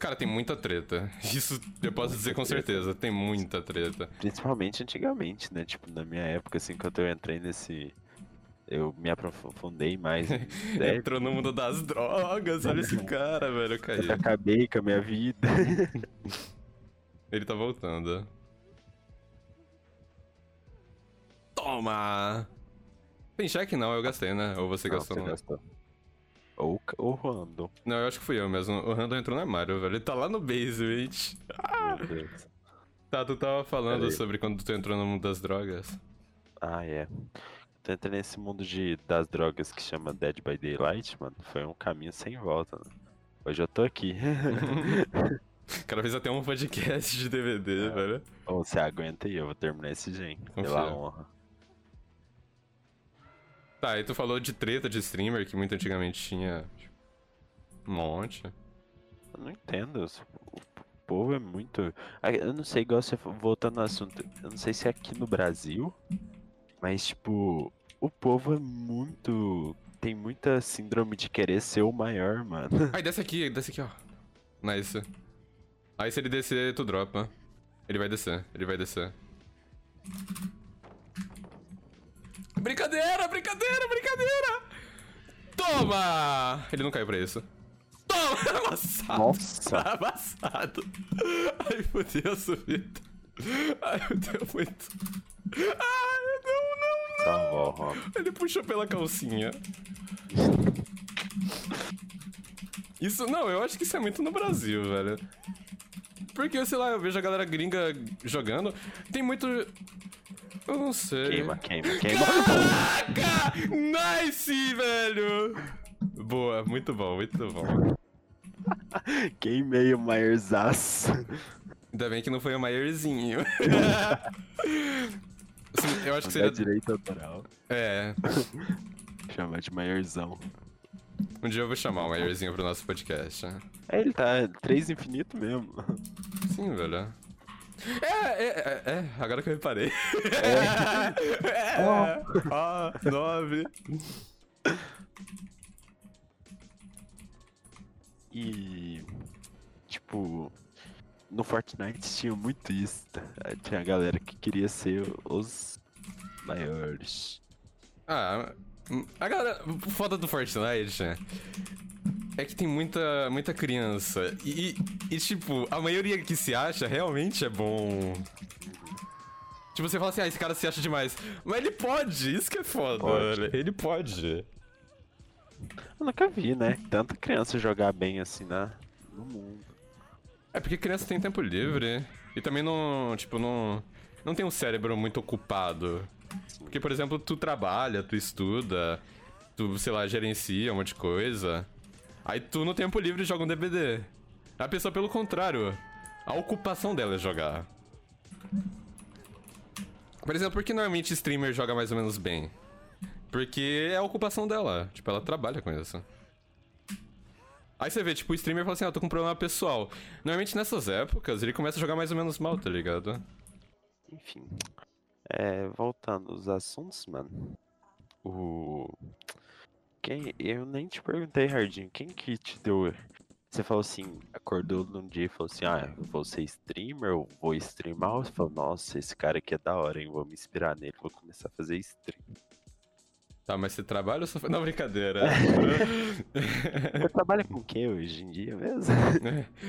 Cara, tem muita treta. Isso eu posso dizer com certeza. Tem muita treta. Principalmente antigamente, né? Tipo, na minha época, assim, quando eu entrei nesse. Eu me aprofundei mais. Entrou no mundo das drogas, olha esse cara, velho. Eu caí. Eu acabei com a minha vida. Ele tá voltando. Toma! Tem cheque não, eu gastei, né? Ou você Não, gastou? você não? gastou. Ou o Random. Não, eu acho que fui eu mesmo. O Randall entrou no armário, velho. Ele tá lá no basement. Meu Deus. Tá, tu tava falando Peraí. sobre quando tu entrou no mundo das drogas. Ah, é. Tu entra nesse mundo de, das drogas que chama Dead by Daylight, mano. Foi um caminho sem volta, né? Hoje eu tô aqui. O cara fez até um podcast de DVD, É. velho. Ou você aguenta aí, eu vou terminar esse gen. Confia. Pela honra. Tá, e tu falou de treta de streamer que muito antigamente tinha tipo, um monte. Eu não entendo. O povo é muito. Ah, Eu não sei, igual você voltando no assunto. Eu não sei se é aqui no Brasil, mas tipo, o povo é muito. Tem muita síndrome de querer ser o maior, mano. Aí desce aqui, desce aqui, ó. Nice. Aí se ele descer, tu dropa. Ele vai descer, ele vai descer. Brincadeira, brincadeira, brincadeira! Toma! Ele não caiu pra isso. Toma! Amassado! Nossa! Amassado! Ai, fodeu a subida. Ai, fodeu muito. Ai, não, não, Tá bom, ele puxou pela calcinha. Isso, não, eu acho que isso é muito no Brasil, velho. Porque, sei lá, eu vejo a galera gringa jogando. Tem muito. Eu não sei. Queima, queima, queima. Caraca! Nice, velho! Boa, muito bom, muito bom. Queimei o Maierzaço. Ainda bem que não foi o maiorzinho. Assim, eu acho que seria. direita autoral. É, Chama de Maiorzão. um dia eu vou chamar o maiorzinho pro nosso podcast. né? É, ele tá 3 infinito mesmo. Sim, velho. É, é, é, é, agora que eu reparei. É, ó, nove. E. Tipo. No Fortnite tinha muito isso. tá? Tinha a galera que queria ser os maiores. Ah, a galera. Foda do Fortnite é que tem muita, muita criança. E, e, tipo, a maioria que se acha realmente é bom. Tipo, você fala assim, ah, esse cara se acha demais. Mas ele pode, isso que é foda, Pode. Ele pode. Eu nunca vi, né? Tanta criança jogar bem assim na, no mundo. É porque criança tem tempo livre. E também não, tipo, não. Não tem um cérebro muito ocupado. Porque, por exemplo, tu trabalha, tu estuda, tu, sei lá, gerencia um monte de coisa. Aí tu no tempo livre joga um DVD. A pessoa, pelo contrário, a ocupação dela é jogar. Por exemplo, por que normalmente streamer joga mais ou menos bem? Porque é a ocupação dela. Tipo, ela trabalha com isso. Aí você vê, tipo, o streamer fala assim, ah, tô com um problema pessoal. Normalmente nessas épocas ele começa a jogar mais ou menos mal, tá ligado? Enfim. É, voltando aos assuntos, mano. O. Quem. Eu nem te perguntei, Hardinho, quem que te deu. Você falou assim, acordou num dia e falou assim, ah, vou ser streamer, eu vou streamar. Você falou, nossa, esse cara aqui é da hora, hein? Vou me inspirar nele, vou começar a fazer stream. Tá, mas você trabalha ou só... Não, brincadeira. Você trabalha com o que hoje em dia mesmo?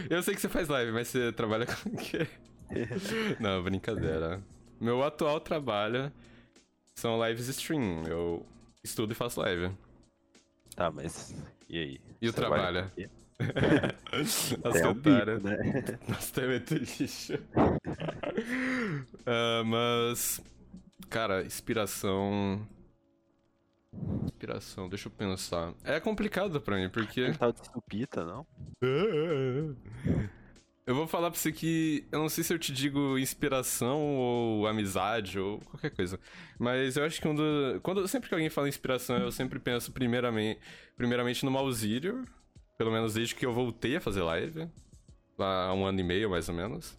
Eu sei que você faz live, mas você trabalha com o quê? Não, brincadeira. Meu atual trabalho são lives stream. Eu estudo e faço live. Tá, mas. E aí? E o trabalho? As É um bico, né? Nossa, tá muito lixo. Ah, mas. Cara, inspiração. Inspiração, deixa eu pensar. É complicado pra mim, porque. Tem tal de Supita, não? Eu vou falar pra você que eu não sei se eu te digo inspiração ou amizade ou qualquer coisa. Mas eu acho que quando, quando sempre que alguém fala inspiração, eu sempre penso primeiramente, primeiramente no Malzírio. Pelo menos desde que eu voltei a fazer live. Lá há um ano e meio, mais ou menos.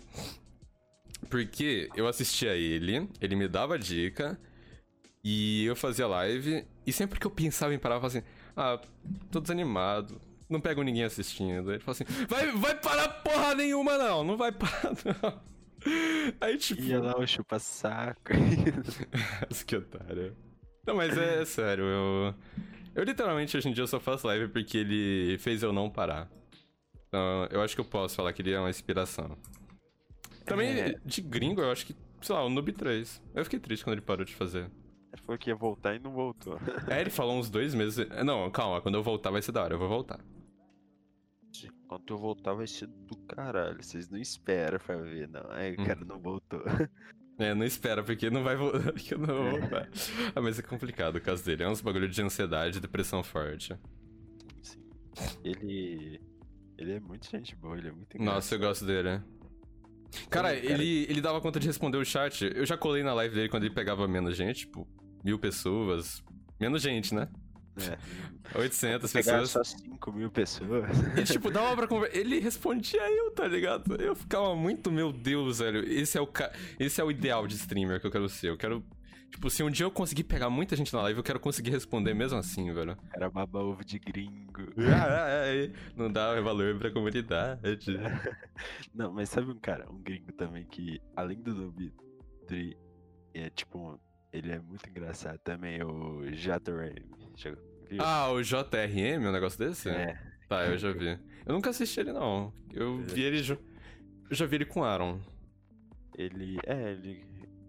Porque eu assistia ele, ele me dava dica. E eu fazia live. E sempre que eu pensava em parar, eu falava assim: Ah, tô desanimado. Não pego ninguém assistindo. Ele fala assim, vai, vai parar porra nenhuma não, não vai parar não. Aí tipo... Ia lá o chupa-saco. que otário. Não, mas é, é sério, eu... Eu literalmente hoje em dia eu só faço live porque ele fez eu não parar. Então, eu acho que eu posso falar que ele é uma inspiração. Também, é... de gringo, eu acho que, sei lá, o Noob 3. Eu fiquei triste quando ele parou de fazer. Ele falou que ia voltar e não voltou. É, ele falou uns dois meses. Não, calma, quando eu voltar vai ser da hora, eu vou voltar. Quando eu voltar vai ser do caralho. Vocês não esperam pra ver, não. Aí o hum. cara não voltou. É, não espera, porque não vai voltar. Porque eu não vou voltar. ah, mas é complicado o caso dele. É uns bagulho de ansiedade e depressão forte. Sim. Ele. Ele é muito gente boa, ele é muito engraçado. Nossa, eu gosto dele. Cara, ele, ele dava conta de responder o chat. Eu já colei na live dele quando ele pegava menos gente, tipo, mil pessoas. Menos gente, né? É. 800 pessoas. só 5 mil pessoas. E, tipo, dava pra conversar. Ele respondia eu, tá ligado? Eu ficava muito, meu Deus, velho. Esse é o, ca... Esse é o ideal de streamer que eu quero ser. Eu quero. Tipo, se um dia eu conseguir pegar muita gente na live, eu quero conseguir responder mesmo assim, velho. Era baba ovo de gringo. Ah, é, é, não dá valor pra comunidade. não, mas sabe um cara, um gringo também que, além do Noob, é tipo, ele é muito engraçado também, o JRM. Ah, o JRM, um negócio desse? É. Tá, eu já vi. Eu nunca assisti ele, não. Eu vi ele. Eu já vi ele com Aaron. Ele. É, ele.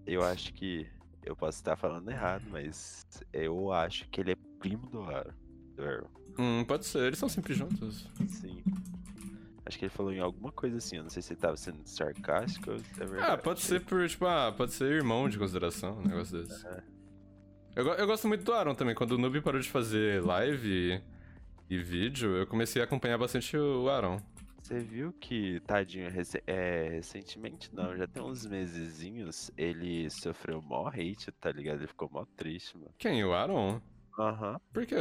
Eu acho que. Eu posso estar falando errado, mas eu acho que ele é primo do Aaron. Do Aaron. Hum, pode ser, eles são sempre juntos. Sim. Acho que ele falou em alguma coisa assim, eu não sei se ele tava sendo sarcástico ou é verdade. Ah, pode ser por, tipo, ah, pode ser irmão de consideração, um negócio desse. Uhum. Eu, eu gosto muito do Aaron também, quando o Noob parou de fazer live e, e vídeo, eu comecei a acompanhar bastante o Aaron. Você viu que, tadinho, rec é, recentemente não, já tem uns mesezinhos, ele sofreu mó hate, tá ligado? Ele ficou mó triste, mano. Quem? O Aaron? Aham. Uhum. Por quê?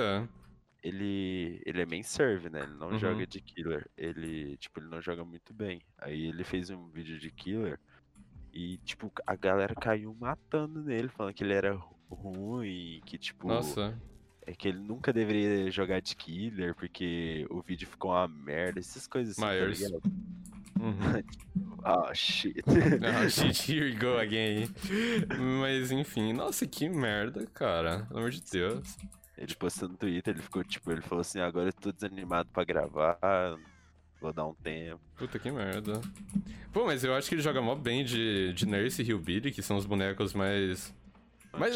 Ele, ele é main serve, né? Ele não uhum. joga de killer. Ele, tipo, ele não joga muito bem. Aí ele fez um vídeo de killer e, tipo, a galera caiu matando nele, falando que ele era ruim, que, tipo. Nossa. É que ele nunca deveria jogar de killer, porque o vídeo ficou uma merda, essas coisas assim, Myers. tá? Uhum. oh, shit. oh, shit, here we go again. Mas, enfim, nossa, que merda, cara. Pelo amor de Deus. Ele postou no Twitter, ele ficou tipo, ele falou assim, agora eu tô desanimado pra gravar, vou dar um tempo. Puta que merda. Pô, mas eu acho que ele joga mó bem de, de Nurse e Hillbilly, que são os bonecos mais. Mais.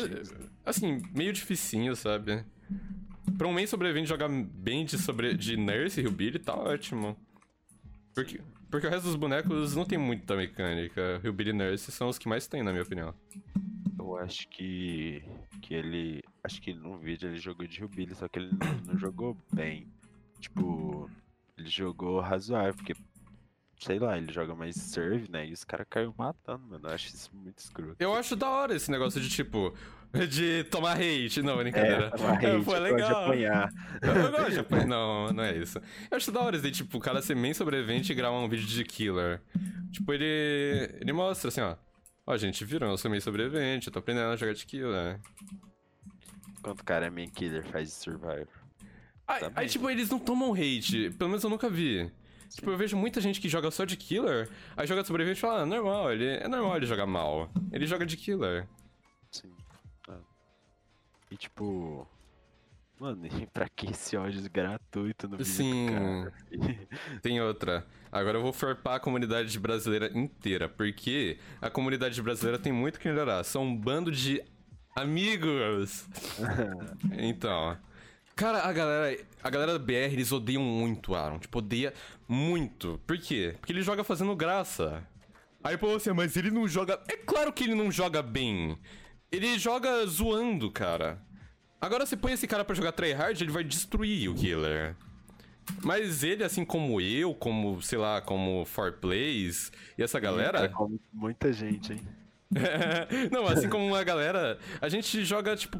Assim, meio dificinho, sabe? Pra um main sobrevivente jogar bem de, sobre, de Nurse e Hillbilly, tá ótimo. Porque, porque o resto dos bonecos não tem muita mecânica. Hillbilly e Nurse são os que mais tem, na minha opinião. Eu acho que que ele. Acho que no vídeo ele jogou de Rubilly, só que ele não, não jogou bem. Tipo, ele jogou razoável, porque sei lá, ele joga mais serve, né? E os caras caiu matando, mano. Eu acho isso muito escroto. Eu acho da hora esse negócio de, tipo, de tomar hate. Não, brincadeira. É, tomar hate, Foi legal. De apanhar. Eu, gosto de apanhar. Não, não é isso. Eu acho da hora esse tipo, o cara ser main sobrevivente e gravar um vídeo de killer. Tipo, ele. Ele mostra assim, ó. Ó, gente, viram? Eu sou meio sobrevivente, eu tô aprendendo a jogar de kill, né? Quanto cara é main killer faz de survival? Aí, aí, tipo, eles não tomam hate. Pelo menos eu nunca vi. Sim. Tipo, eu vejo muita gente que joga só de killer, aí joga de sobrevivente e fala, ah, normal, ele, é normal ele jogar mal. Ele joga de killer. Sim. Ah. E tipo. Mano, e pra que esse ódio gratuito no vídeo Sim. Tem outra. Agora eu vou farpar a comunidade brasileira inteira, porque a comunidade brasileira tem muito que melhorar. São um bando de amigos. então, Cara, a galera, a galera do BR, eles odeiam muito o Aaron. Tipo, odeia muito. Por quê? Porque ele joga fazendo graça. Aí, pô, assim, mas ele não joga... É claro que ele não joga bem. Ele joga zoando, cara. Agora você põe esse cara pra jogar tryhard, ele vai destruir o killer. Mas ele, assim como eu, como, sei lá, como 4Plays e essa galera. Como muita gente, hein? não, assim como a galera, a gente joga, tipo,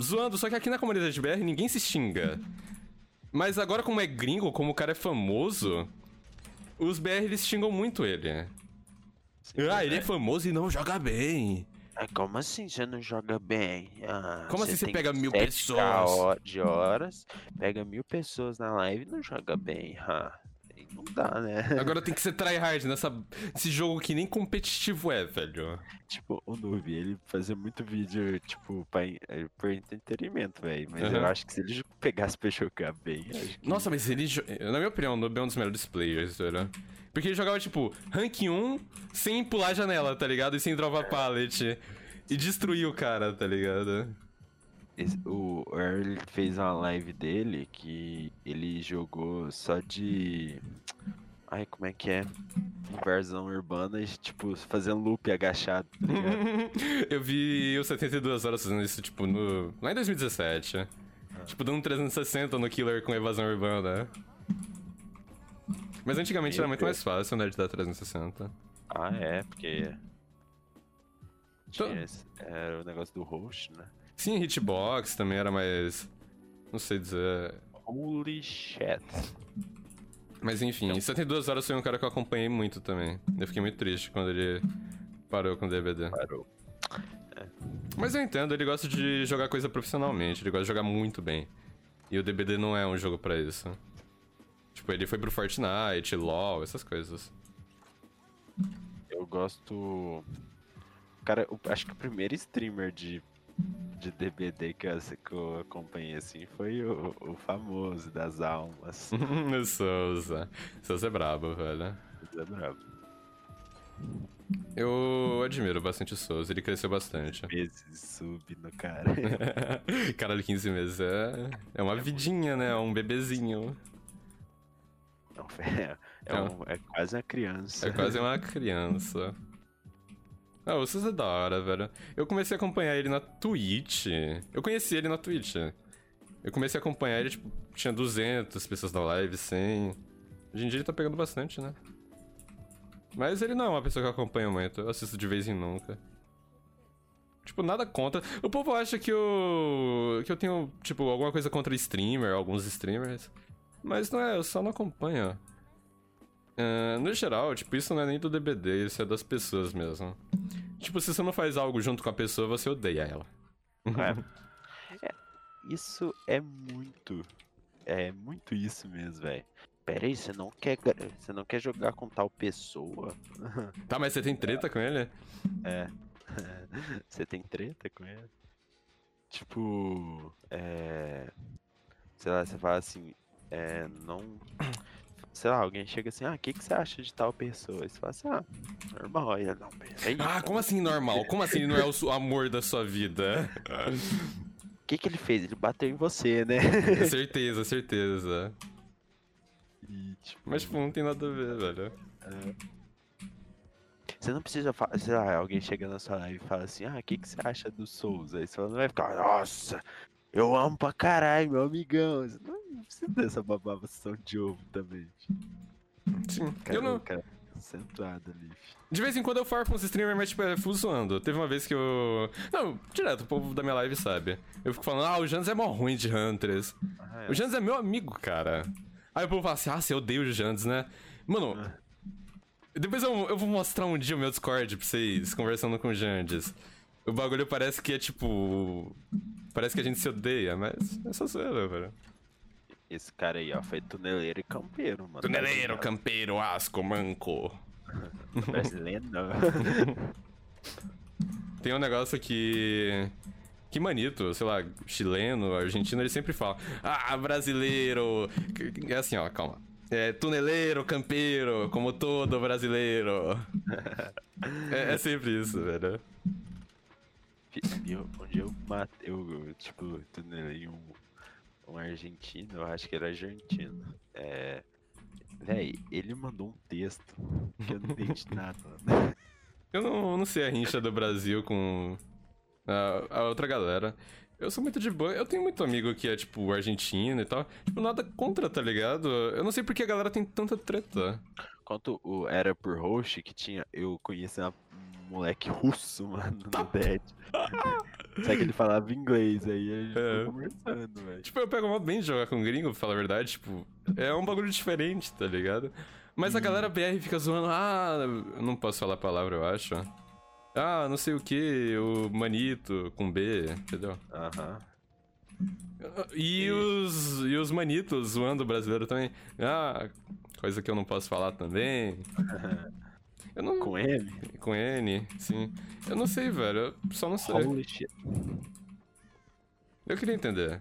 zoando, só que aqui na comunidade BR ninguém se xinga. Mas agora, como é gringo, como o cara é famoso, os BR eles xingam muito ele. Sim, ah, ele é famoso e não joga bem. É, como assim você não joga bem? Ah, Como assim você pega mil 7K pessoas? de horas, pega mil pessoas na live e não joga bem. Ah, não dá, né? Agora tem que ser tryhard nessa, nesse jogo que nem competitivo é, velho. Tipo, o Noob, ele fazia muito vídeo, tipo, pra, eh, por entretenimento, velho. Mas eu Aham. acho que se ele pegasse pra jogar bem, acho que... Nossa, mas ele, na minha opinião, o Noob é um dos melhores players, velho. Porque ele jogava, tipo, rank 1 sem pular a janela, tá ligado? E sem dropar pallet. E destruir o cara, tá ligado? Esse- o Earl fez uma live dele que ele jogou só de. Ai, como é que é? Inversão urbana, e, tipo, fazendo loop agachado, tá ligado? Eu vi o 72 horas fazendo isso, tipo, no... lá em 2017. Tipo, dando 360 no killer com evasão urbana. Mas antigamente Meu era muito Deus. mais fácil andar de dar 360. ah, é, porque. Então- Tinha esse- era o negócio do host, né? Sim, hitbox também era mais. Não sei dizer. Holy shit. Mas enfim, 72 horas foi um cara que eu acompanhei muito também. Eu fiquei muito triste quando ele parou com o DBD. Parou. Mas eu entendo, ele gosta de jogar coisa profissionalmente, ele gosta de jogar muito bem. E o DBD não é um jogo pra isso. Tipo, ele foi pro Fortnite, LoL, essas coisas. Eu gosto. Cara, eu acho que o primeiro streamer de, de DBD que eu, que eu acompanhei assim foi o, o famoso das almas. Souza. Souza é brabo, velho. É brabo. Eu admiro bastante o Souza, ele cresceu bastante. Esse sub no cara. Caralho, 15 meses é, é uma vidinha, né? É um bebezinho. Não, é, é, um- é quase uma criança. É quase uma criança. Ah, o Souza é da hora, velho. Eu comecei a acompanhar ele na Twitch. Eu conheci ele na Twitch. Eu comecei a acompanhar ele, tipo, tinha 200 pessoas na live, 100. Hoje em dia ele tá pegando bastante, né? Mas ele não é uma pessoa que eu acompanho muito. Eu assisto de vez em nunca. Tipo, nada contra. O povo acha que eu. que eu tenho, tipo, alguma coisa contra streamer, alguns streamers. Mas não é, eu só não acompanho. Ah, no geral, tipo, isso não é nem do DBD, isso é das pessoas mesmo. Tipo, se você não faz algo junto com a pessoa, você odeia ela. É. É, isso é muito. É muito isso mesmo, velho. Pera aí, você não quer você não quer jogar com tal pessoa? Tá, mas você tem treta com ele? É. Você tem treta com ele? Tipo, é. Sei lá, você fala assim, é. Não. Sei lá, alguém chega assim, ah, o que, que você acha de tal pessoa? Aí você fala assim, ah, normal. Aí ele, não, peraí. Ah, como assim normal? Como assim ele não é o amor da sua vida? O que, que ele fez? Ele bateu em você, né? certeza, certeza. E, tipo, Mas, tipo, não tem nada a ver, velho. Você não precisa falar, sei lá, alguém chega na sua live e fala assim, ah, o que, que você acha do Souls? Aí você não vai ficar, nossa, eu amo pra caralho, meu amigão. Você não precisa dessa babação de ovo também. Sim. Cara, Eu não. cara acentuado ali. De vez em quando eu farpo uns streamers, mas tipo, é full zoando. Teve uma vez que eu. Não, direto, o povo da minha live sabe. Eu fico falando, ah, o Janus é mó ruim de Hunters. Ah, O Janus é meu amigo, cara. Aí o povo fala assim, ah, você odeia o Janus, né? Mano, depois eu, eu vou mostrar um dia o meu Discord pra vocês, conversando com o Jandes. O bagulho parece que é tipo. Parece que a gente se odeia, mas é só zoeira, velho. Esse cara aí, ó, foi tuneleiro e campeiro, mano. Tuneleiro, campeiro, asco, manco. Brasileiro. Tem um negócio que. Que manito, sei lá, chileno, argentino, ele sempre fala: Ah, brasileiro! É assim, ó, calma. É tuneleiro, campeiro, como todo brasileiro. é, é sempre isso, velho. E eu- onde eu matei, eu, eu, tipo, tunelei um, um argentino, eu acho que era argentino. É. Véi, ele mandou um texto que eu não entendi nada, mano. Eu não, não sei a rincha do Brasil com a, a outra galera. Eu sou muito de boa. Eu tenho muito amigo que é, tipo, argentino e tal. Tipo, nada contra, tá ligado? Eu não sei porque a galera tem tanta treta. Quanto o era por host que tinha, eu conheci um moleque russo, mano, no Dead. Só que ele falava inglês, aí a gente É. conversando, velho. Tipo, eu pego mó bem de jogar com gringo, pra falar a verdade. Tipo, é um bagulho diferente, tá ligado? Mas a galera BR fica zoando. Ah, não posso falar a palavra, eu acho. Ah, não sei o que, o Manito com B, entendeu? Aham. E os, e os Manitos zoando o brasileiro também. Ah, coisa que eu não posso falar também. Eu não... Com M? Com N, sim. Eu não sei, velho. Eu só não sei. Holy shit. Eu queria entender.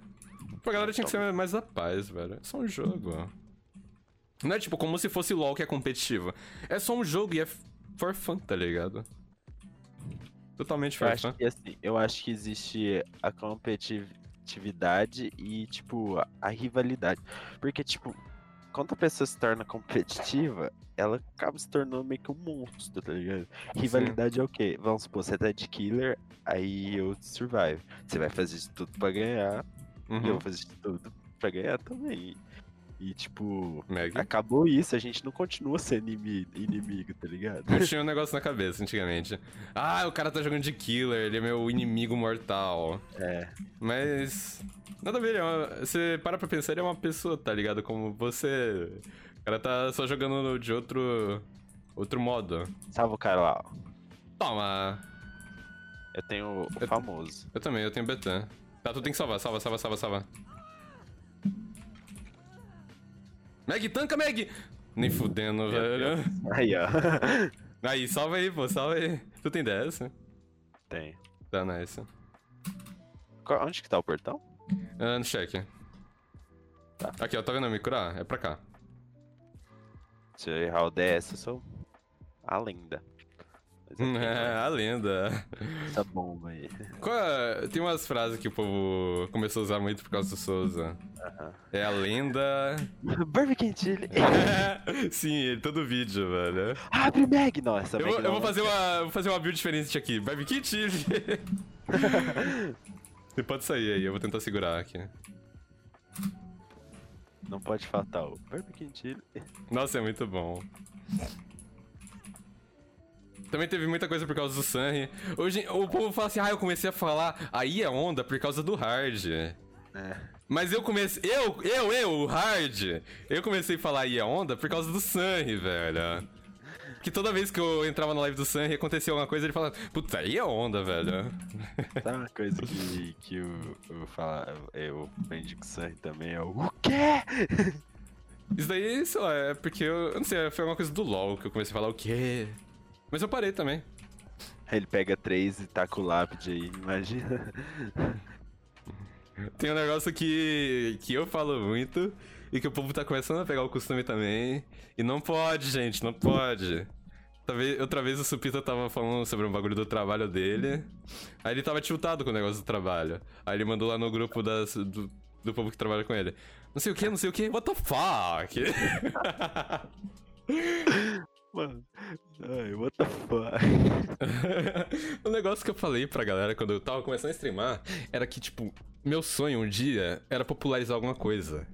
Pô, a galera tinha que ser mais da paz, velho. É só um jogo. Não é tipo como se fosse LOL que é competitivo. É só um jogo e é for fun, tá ligado? Totalmente Eu for acho fun. que assim, eu acho que existe a competitividade e, tipo, a rivalidade. Porque, tipo, quando a pessoa se torna competitiva, ela acaba se tornando meio que um monstro, tá ligado? Rivalidade é o quê? Vamos supor, você tá de killer, aí eu survive. Você vai fazer de tudo pra ganhar, e eu Uhum. vou fazer de tudo pra ganhar também. E, tipo, Meg. acabou isso, a gente não continua sendo inimi- inimigo, tá ligado? Eu tinha um negócio na cabeça antigamente. Ah, o cara tá jogando de killer, ele é meu inimigo mortal. É. Mas. Nada a ver, é uma- você para pra pensar, ele é uma pessoa, tá ligado? Como você. O cara tá só jogando de outro. outro modo. Salva o cara lá, ó. Toma! Eu tenho o Eu- famoso. Eu também, eu tenho Betan. Tá, tu tem que salvar, salva, salva, salva, salva. Meg, tanca, Meg! Nem fudendo, velho. Aí, ó. Aí, salva aí, pô, salva aí. Tu tem DS? Tem. Tá, nice. Qual- Onde que tá o portão? Ah, no check. Tá. Aqui, ó, tá vendo eu me curar? É pra cá. Se eu errar o DS, eu sou a lenda. Tenho É, a lenda. essa bomba aí. Qual é- Tem umas frases que o povo começou a usar muito por causa do Souza. É a lenda. Barbie Quintilli. Sim, ele todo vídeo, velho. Abre Meg! Nossa, Eu eu vou fazer uma, vou fazer uma build diferente aqui. Barbie Kit! Você pode sair aí, eu vou tentar segurar aqui. Não pode faltar o Barbie Quintilli. Nossa, é muito bom. Também teve muita coisa por causa do Sunny. Hoje o povo fala assim: ah, eu comecei a falar aí é onda por causa do hard. É. Mas eu comecei. Eu, eu, eu, o hard. Eu comecei a falar é onda por causa do Sunny, velho. Que toda vez que eu entrava na live do Sunny acontecia alguma coisa, ele falava, puta, aí é onda, velho. Sabe uma coisa que, que o, o, fala, eu aprendi com o Sam também? É o o quê? Isso daí, sei lá, é porque eu, eu não sei, foi alguma coisa do LoL que eu comecei a falar o quê? Mas eu parei também. Aí ele pega três e taca o lápide aí, imagina. Tem um negócio que, que eu falo muito e que o povo tá começando a pegar o costume também. E não pode, gente, não pode. Outra vez, o Supita tava falando sobre um bagulho do trabalho dele. Aí ele tava tiltado com o negócio do trabalho. Aí ele mandou lá no grupo das, do, do povo que trabalha com ele. Não sei o que, não sei o que, what the fuck? Mano, ai, what the fuck? o negócio que eu falei pra galera quando eu tava começando a streamar era que, tipo, meu sonho um dia era popularizar alguma coisa.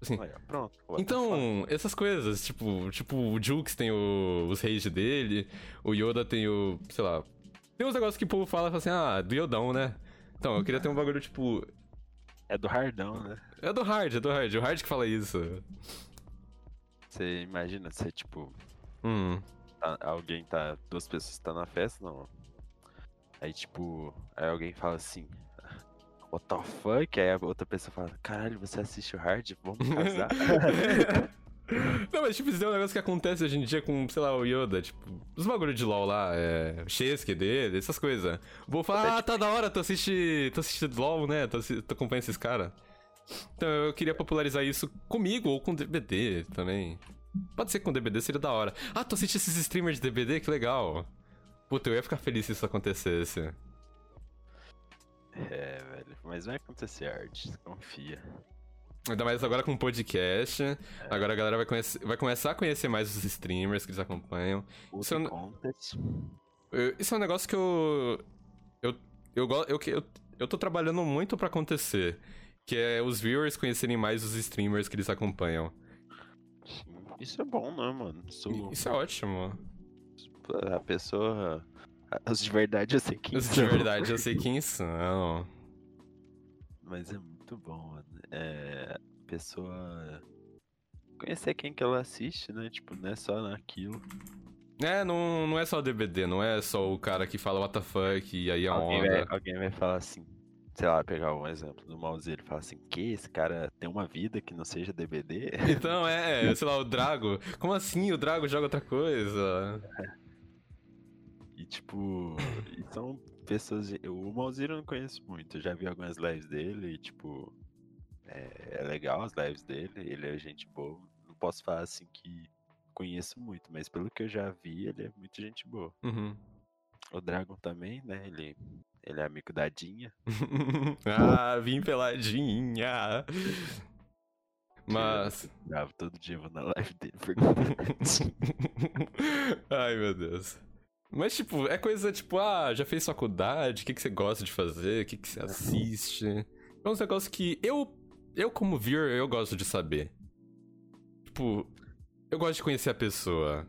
Assim, Olha, pronto. então, essas coisas, tipo, tipo, o Jukes tem o- os rage dele, o Yoda tem o, sei lá, tem uns negócios que o povo fala, fala assim, ah, do Yodão, né? Então, eu queria ter um bagulho, tipo, É do Hardão, né? é do Hard, é do Hard, o Hard que fala isso. Você imagina, você tipo, Hum, tá- alguém tá. Duas pessoas tá na festa, não. Aí tipo, aí alguém fala assim. What the fuck? Aí a outra pessoa fala, caralho, você assiste o hard? Vamos casar? Não, mas tipo, isso é um negócio que acontece hoje em dia com, sei lá, o Yoda, tipo, os bagulho de LOL lá, é. O Shesuke dele, essas coisas. Vou falar, ah, tá da hora, tu assiste. Tu assiste LOL, né? Tu, acompanha esses caras. Então eu queria popularizar isso comigo ou com DBD também. Pode ser com DBD, seria da hora. Ah, tu assiste esses streamers de DBD? Que legal. Puta, eu ia ficar feliz se isso acontecesse. é, velho. Mas vai acontecer arte, confia. Ainda mais agora com o podcast. Agora a galera vai, conhecer- vai começar a conhecer mais os streamers que eles acompanham. Isso é um- Isso é um negócio que eu. Eu, eu, eu, eu, eu tô trabalhando muito pra acontecer. Que é os viewers conhecerem mais os streamers que eles acompanham. Isso é bom, né, mano? Isso, Isso é ótimo. a pessoa. Os de verdade eu sei quem Os de são. verdade, eu sei quem são. Mas é muito bom, mano. É. A pessoa. Conhecer quem que ela assiste, né? Tipo, não é só naquilo. É, não, não é só o DBD, não é só o cara que fala fuck e aí a Alguém onda. vai, alguém vai falar assim, sei lá, pegar um exemplo do Mauseiro e falar assim, que esse cara tem uma vida que não seja DBD? Então, é, sei lá, o Drago. Como assim o Drago joga outra coisa? E tipo, e são pessoas. de- O Malziro eu não conheço muito, eu já vi algumas lives dele e tipo. É, é legal as lives dele, ele é gente boa. Não posso falar assim que conheço muito, mas pelo que eu já vi, ele é muito gente boa. Uhum. O Dragon também, né? Ele, ele é amigo da Dinha. ah, vim peladinha. Mas. Bravo, todo dia eu vou na live dele. Ai, meu Deus. Mas, tipo, é coisa tipo, ah, já fez faculdade? O que, que você gosta de fazer? O que, que você assiste? É uns negócios que eu, eu como viewer, eu gosto de saber. Tipo, eu gosto de conhecer a pessoa.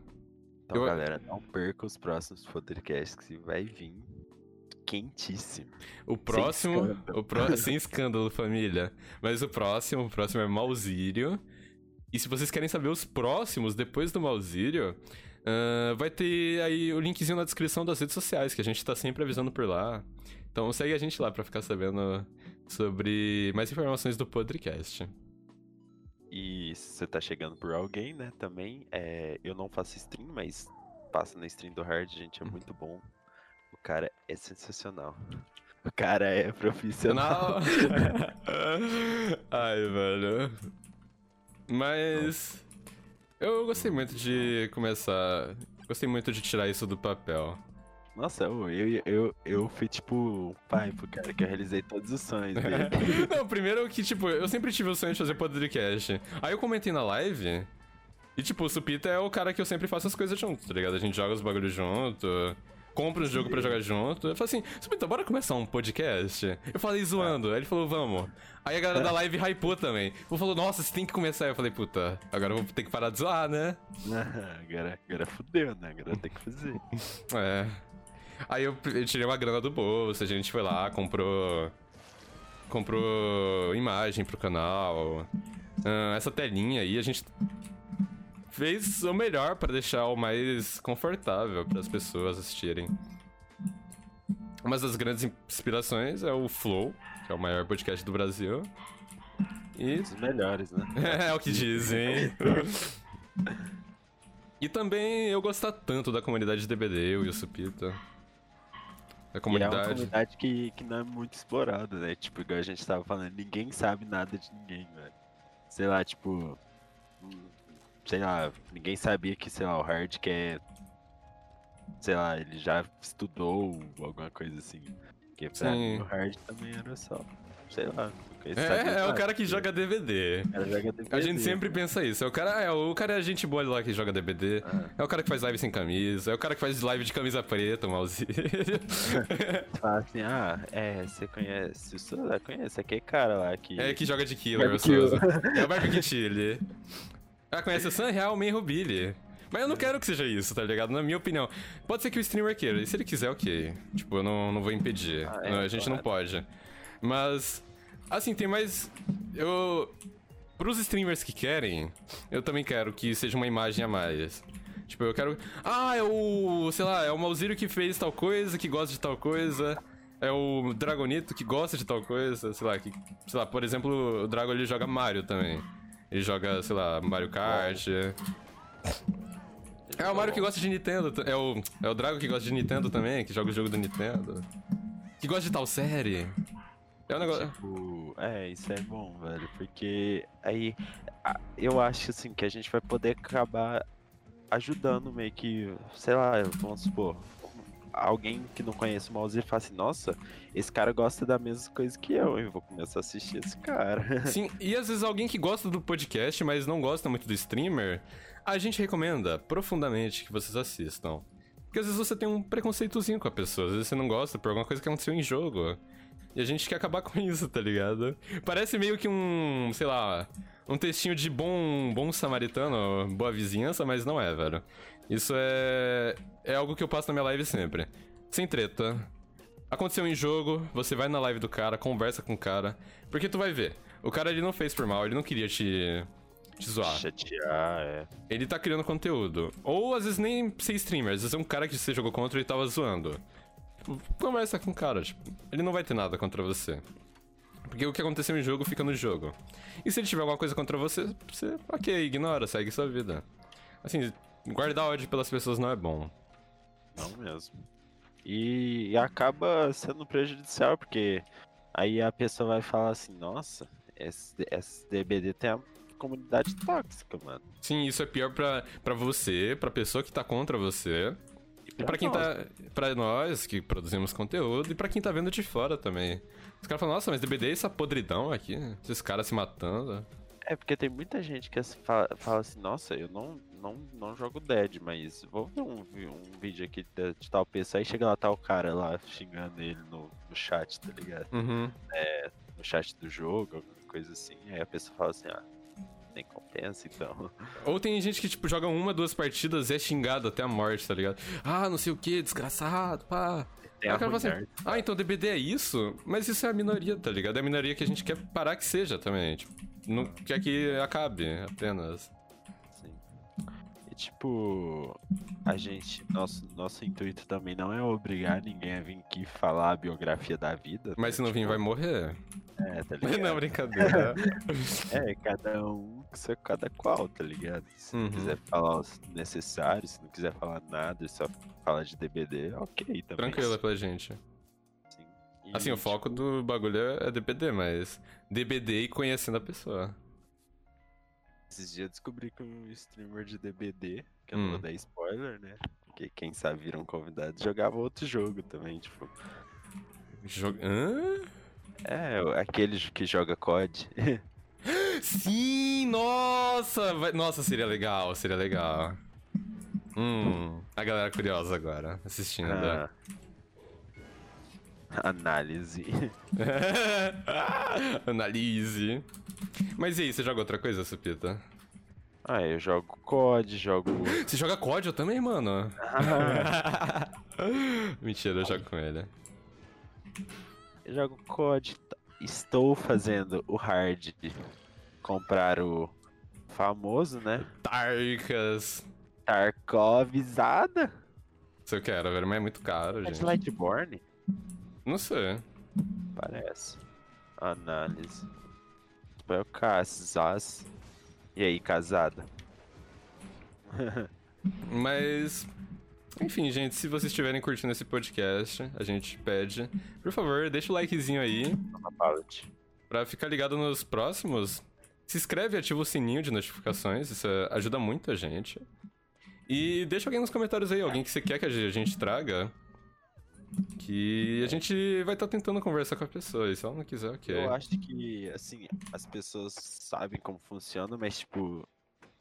Então, Eu- galera, não perca os próximos podcasts que vai vir quentíssimo. O próximo. escândalo. o pró- Sem escândalo, família. Mas o próximo, o próximo é Malzírio. E se vocês querem saber os próximos, depois do Malzírio, ah, vai ter aí o linkzinho na descrição das redes sociais, que a gente tá sempre avisando por lá. Então segue a gente lá pra ficar sabendo sobre mais informações do podcast. E se você tá chegando por alguém, né, também, é, eu não faço stream, mas passa na stream do Hard, gente, é Uhum. muito bom. O cara é sensacional. O cara é profissional. Ai, velho. Mas. Eu gostei muito de começar. Gostei muito de tirar isso do papel. Nossa, eu, eu, eu, eu fui tipo um pai pro cara que eu realizei todos os sonhos dele. Não, primeiro que, tipo, eu sempre tive o sonho de fazer podcast. Aí eu comentei na live. E, tipo, o Supita é o cara que eu sempre faço as coisas junto, tá ligado? A gente joga os bagulhos junto. Compra um jogo pra jogar junto. Eu falei assim, Supita, bora começar um podcast? Eu falei zoando. Aí ele falou, vamos. Aí a galera da live hypou também. Ele falou, nossa, você tem que começar. Eu falei, puta, agora eu vou ter que parar de zoar, né? agora, agora fudeu, né? Agora tem que fazer. É. Aí eu, eu tirei uma grana do bolso, a gente foi lá, comprou. Comprou imagem pro canal. Ah, essa telinha aí a gente fez o melhor pra deixar o mais confortável para as pessoas assistirem. Uma das grandes inspirações é o Flow, que é o maior podcast do Brasil. E Os melhores, né? é o que dizem. e também eu gostar tanto da comunidade de DBD, o Supita. Da E é uma comunidade. comunidade que, que não é muito explorada, né? Tipo, igual a gente tava falando, ninguém sabe nada de ninguém, velho. Sei lá, tipo. Sei lá, ninguém sabia que, sei lá, o Hard quer. Sei lá, ele já estudou alguma coisa assim. Porque pra Sim. mim o Hard também era só. Sei lá. É, é o nada, cara que joga DVD. cara joga A gente DVD, sempre né? pensa isso. É o cara, é, o cara é a gente boa lá que joga DVD. Ah. É o cara que faz live sem camisa. É o cara que faz live de camisa preta, o mouse. Fala assim, ah, é, você conhece. O Souza conhece aquele cara lá que. é que joga de killer, o Barbecue. Souza. É o Barbecue Chile. Ah, conhece o San Real, Man Rubili. Mas eu não quero que seja isso, tá ligado? Na minha opinião. Pode ser que o streamer queira. E se ele quiser, ok. Tipo, eu não, não vou impedir. Ah, é, Não, a gente não pode. Mas, assim, tem mais. Eu. Pros streamers que querem, eu também quero que seja uma imagem a mais. Tipo, eu quero. Ah, é o. Sei lá, é o Malzírio que fez tal coisa, que gosta de tal coisa. É o Dragonito que gosta de tal coisa. Sei lá, que. Sei lá, por exemplo, o Dragon ele joga Mario também. Ele joga, sei lá, Mario Kart. É o Mario que gosta de Nintendo. É o, é o Drago que gosta de Nintendo também, que joga o jogo do Nintendo. Que gosta de tal série. É um negócio. Tipo, é, isso é bom, velho, porque aí eu acho assim que a gente vai poder acabar ajudando meio que, sei lá, vamos supor, alguém que não conhece o mouse e fala assim, nossa, esse cara gosta da mesma coisa que eu, eu vou começar a assistir esse cara. Sim, e às vezes alguém que gosta do podcast, mas não gosta muito do streamer, a gente recomenda profundamente que vocês assistam. Porque às vezes você tem um preconceitozinho com a pessoa, às vezes você não gosta por alguma coisa que aconteceu em jogo. E a gente quer acabar com isso, tá ligado? Parece meio que um, sei lá, um textinho de bom, bom samaritano, boa vizinhança, mas não é, velho. Isso é é algo que eu passo na minha live sempre. Sem treta. Aconteceu em jogo, você vai na live do cara, conversa com o cara, porque tu vai ver. O cara ele não fez por mal, ele não queria te te zoar. Chatear, é. Ele tá criando conteúdo. Ou às vezes nem ser streamer, às vezes é um cara que você jogou contra e tava zoando. Conversa com o cara, tipo, ele não vai ter nada contra você. Porque o que aconteceu em jogo fica no jogo. E se ele tiver alguma coisa contra você, você, ok, ignora, segue sua vida. Assim, guardar ódio pelas pessoas não é bom. Não mesmo. E, e acaba sendo prejudicial, porque aí a pessoa vai falar assim, nossa, esse, esse DBD tem a comunidade tóxica, mano. Sim, isso é pior pra, pra você, pra pessoa que tá contra você. E pra quem nós. tá. Pra nós que produzimos conteúdo e pra quem tá vendo de fora também. Os caras falam, nossa, mas DBD é essa podridão aqui, esses caras se matando. É porque tem muita gente que fala, fala assim, nossa, eu não, não, não jogo Dead, mas vou ver um, um vídeo aqui de, de tal pessoa, aí chega lá, tá o cara lá xingando ele no, no chat, tá ligado? Uhum. No chat do jogo, alguma coisa assim, aí a pessoa fala assim, ah, nem compensa então. Ou tem gente que, tipo, joga uma, duas partidas e é xingado até a morte, tá ligado? Ah, não sei o que, desgraçado, pá. Tem cara fala assim, ah, então DBD é isso? Mas isso é a minoria, tá ligado? É a minoria que a gente quer parar que seja também. Tipo, não quer que acabe apenas. Assim. Tipo, a gente, nosso, nosso intuito também não é obrigar ninguém a vir aqui falar a biografia da vida. Mas se né? não vir, Tipo, vai morrer. É, tá ligado? não, brincadeira. É, cada um, cada qual, tá ligado? Se Uhum. não quiser falar os necessários, se não quiser falar nada, só falar de DBD, ok também. Tranquilo é pra gente. Assim, E, Assim, o foco tipo, do bagulho é DBD, mas DBD e conhecendo a pessoa. Esses dias eu descobri que um streamer de DBD, que eu não Hum. vou dar spoiler, né? Porque quem sabe viram convidados, jogava outro jogo também, tipo. Jog... Hã? É, aquele que joga COD. Sim, nossa! vai- Nossa, seria legal, seria legal. Hum, a galera curiosa agora, assistindo. Ah. Análise. Analise. Mas e aí, você joga outra coisa, Supita? Ah, eu jogo COD, jogo. Você joga COD eu também, mano? Ah, Mentira, eu jogo com ele. eu jogo COD. Estou fazendo o hard comprar o famoso, né? Tarkas. Tarkovizada? Se eu quero, velho, mas é muito caro, É gente. Lightborn? Não sei. Parece. Análise. Vai o Casas. E aí, casada? Mas. Enfim, gente, se vocês estiverem curtindo esse podcast, a gente pede, por favor, deixa o likezinho aí pra ficar ligado nos próximos. Se inscreve e ativa o sininho de notificações, isso ajuda muito a gente. E deixa alguém nos comentários aí, alguém que você quer que a gente traga. Que a gente vai estar tentando conversar com a pessoa, e se ela não quiser, ok. Eu acho que, assim, as pessoas sabem como funciona, mas, tipo,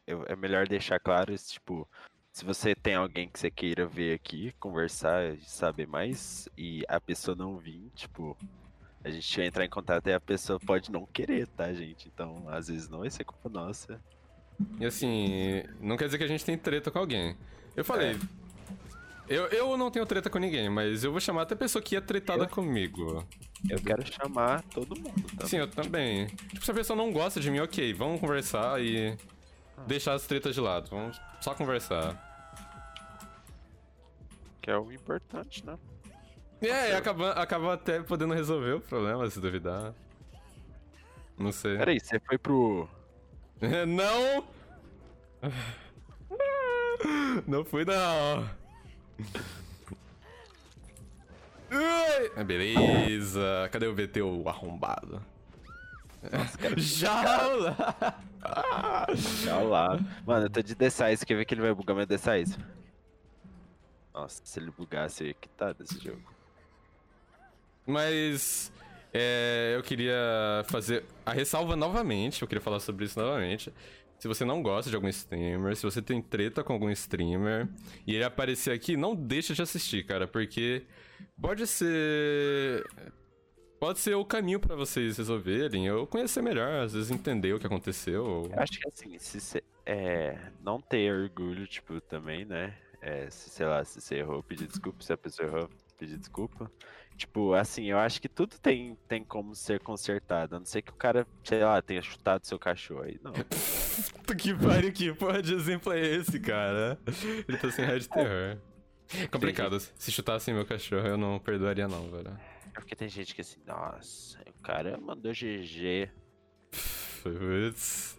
eu- é melhor deixar claro, esse, tipo, se você tem alguém que você queira ver aqui, conversar saber mais, e a pessoa não vir, tipo, a gente vai entrar em contato e a pessoa pode não querer, tá, gente? Então, às vezes não vai ser culpa nossa. E assim, não quer dizer que a gente tem treta com alguém. Eu falei. É. Eu, eu não tenho treta com ninguém, mas eu vou chamar até a pessoa que é tretada Eu? comigo. Eu quero chamar todo mundo, tá? Sim, eu também. Tipo, se a pessoa não gosta de mim, ok, vamos conversar e deixar as tretas de lado. Vamos só conversar. Que é o importante, né? É, e acaba, acaba até podendo resolver o problema, se duvidar. Não sei. Peraí, você foi pro. não! Não fui, não. Ah, Beleza. Cadê o VT, o arrombado? Jaula! Já lá. Mano, eu tô de D6, quer ver que ele vai bugar meu D6? Nossa, se ele bugasse, eu ia quitar desse jogo. Mas é, eu queria fazer a ressalva novamente, eu queria falar sobre isso novamente. Se você não gosta de algum streamer, se você tem treta com algum streamer e ele aparecer aqui, não deixa de assistir, cara, porque pode ser pode ser o caminho pra vocês resolverem, ou conhecer melhor, às vezes entender o que aconteceu. ou- Eu acho que assim, se cê, é, não ter orgulho, tipo, também, né? É, se, sei lá, se você errou, pedir desculpa, se a pessoa errou, pedir desculpa. Tipo, assim, eu acho que tudo tem, tem como ser consertado, a não ser que o cara, sei lá, tenha chutado seu cachorro aí. Não. Que pariu, que porra de exemplo é esse, cara? Ele tá sem raio de terror. Complicado. Se chutassem meu cachorro, eu não perdoaria não, velho. É porque tem gente que assim, nossa, o cara mandou GG. Putz.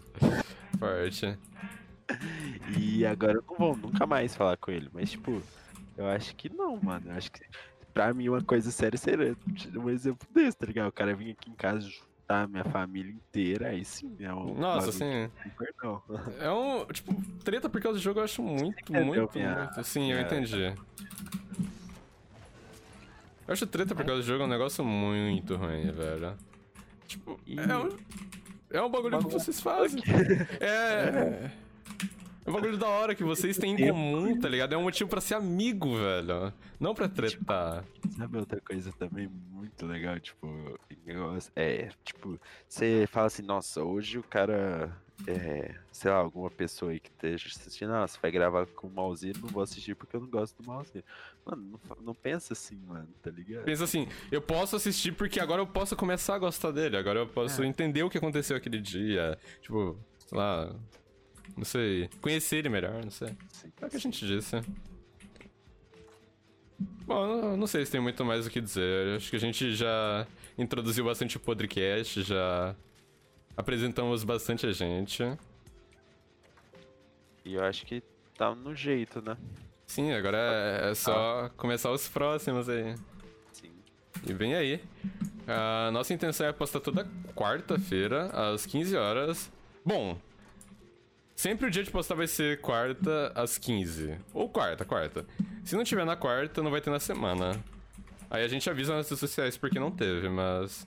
Forte. E agora eu não vou nunca mais falar com ele. Mas, tipo, eu acho que não, mano. Eu acho que pra mim uma coisa séria seria um exemplo desse, tá ligado? O cara vir aqui em casa juntar minha família inteira, aí sim é um. Nossa, sim. Perdão. É um. Tipo, treta por causa do jogo eu acho muito, entendeu muito, minha- muito. Sim, eu entendi. Eu acho treta por causa do jogo um negócio muito ruim, velho. Tipo, é um. É um bagulho que vocês fazem. É. É um bagulho da hora que vocês têm em comum, tá ligado? É um motivo pra ser amigo, velho. Não pra tretar. Sabe outra coisa também muito legal, tipo, negócio, é, tipo, você fala assim, nossa, hoje o cara, é, sei lá, alguma pessoa aí que esteja assistindo, ah, você vai gravar com o Malzinho, não vou assistir porque eu não gosto do Malzinho. Mano, não, não pensa assim, mano, tá ligado? Pensa assim, eu posso assistir porque agora eu posso começar a gostar dele, agora eu posso É. entender o que aconteceu aquele dia. Tipo, sei lá. Não sei. Conhecer ele melhor, não sei. É o que a gente disse. Bom, não, sei se tem muito mais o que dizer. Acho que a gente já introduziu bastante o podcast, já apresentamos bastante a gente. E eu acho que tá no jeito, né? Sim, agora é, é só começar os próximos aí. Sim. E vem aí. A nossa intenção é postar toda quarta-feira, às 15 horas. Bom, sempre o dia de postar vai ser quarta, às 15. Ou quarta, quarta. Se não tiver na quarta, não vai ter na semana. Aí a gente avisa nas redes sociais porque não teve, mas.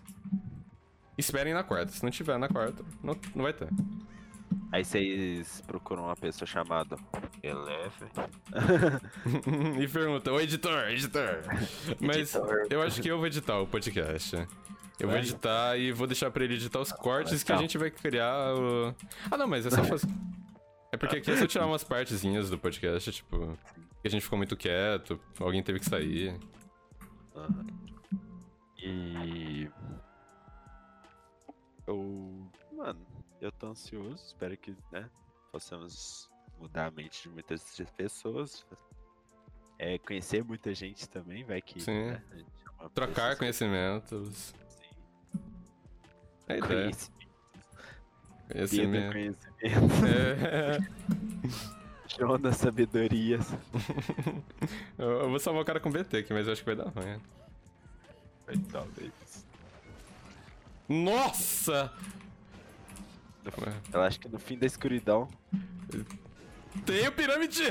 Esperem na quarta. Se não tiver na quarta, não, não vai ter. Aí vocês procuram uma pessoa chamada Eleven. e pergunta, ô editor, editor. Mas Editor. eu acho que eu vou editar o podcast. Eu vou editar e vou deixar pra ele editar os cortes que a Legal. gente vai criar o... Ah, não, mas é só fazer... É porque aqui é só tirar umas partezinhas do podcast, tipo... Que a gente ficou muito quieto, alguém teve que sair. Aham. E. Eu. Mano, eu tô ansioso. Espero que, né? Possamos mudar a mente de muitas pessoas. É, conhecer muita gente também, vai que. Sim. né, a gente chama Trocar pessoas conhecimentos. assim, É a ideia. Conhecimento, Conhecimento. conhecimento. É... Jonas Sabedorias. eu vou salvar o cara com BT aqui, mas eu acho que vai dar ruim. Talvez. Nossa! Eu acho que no fim da escuridão. Tem o pirâmide!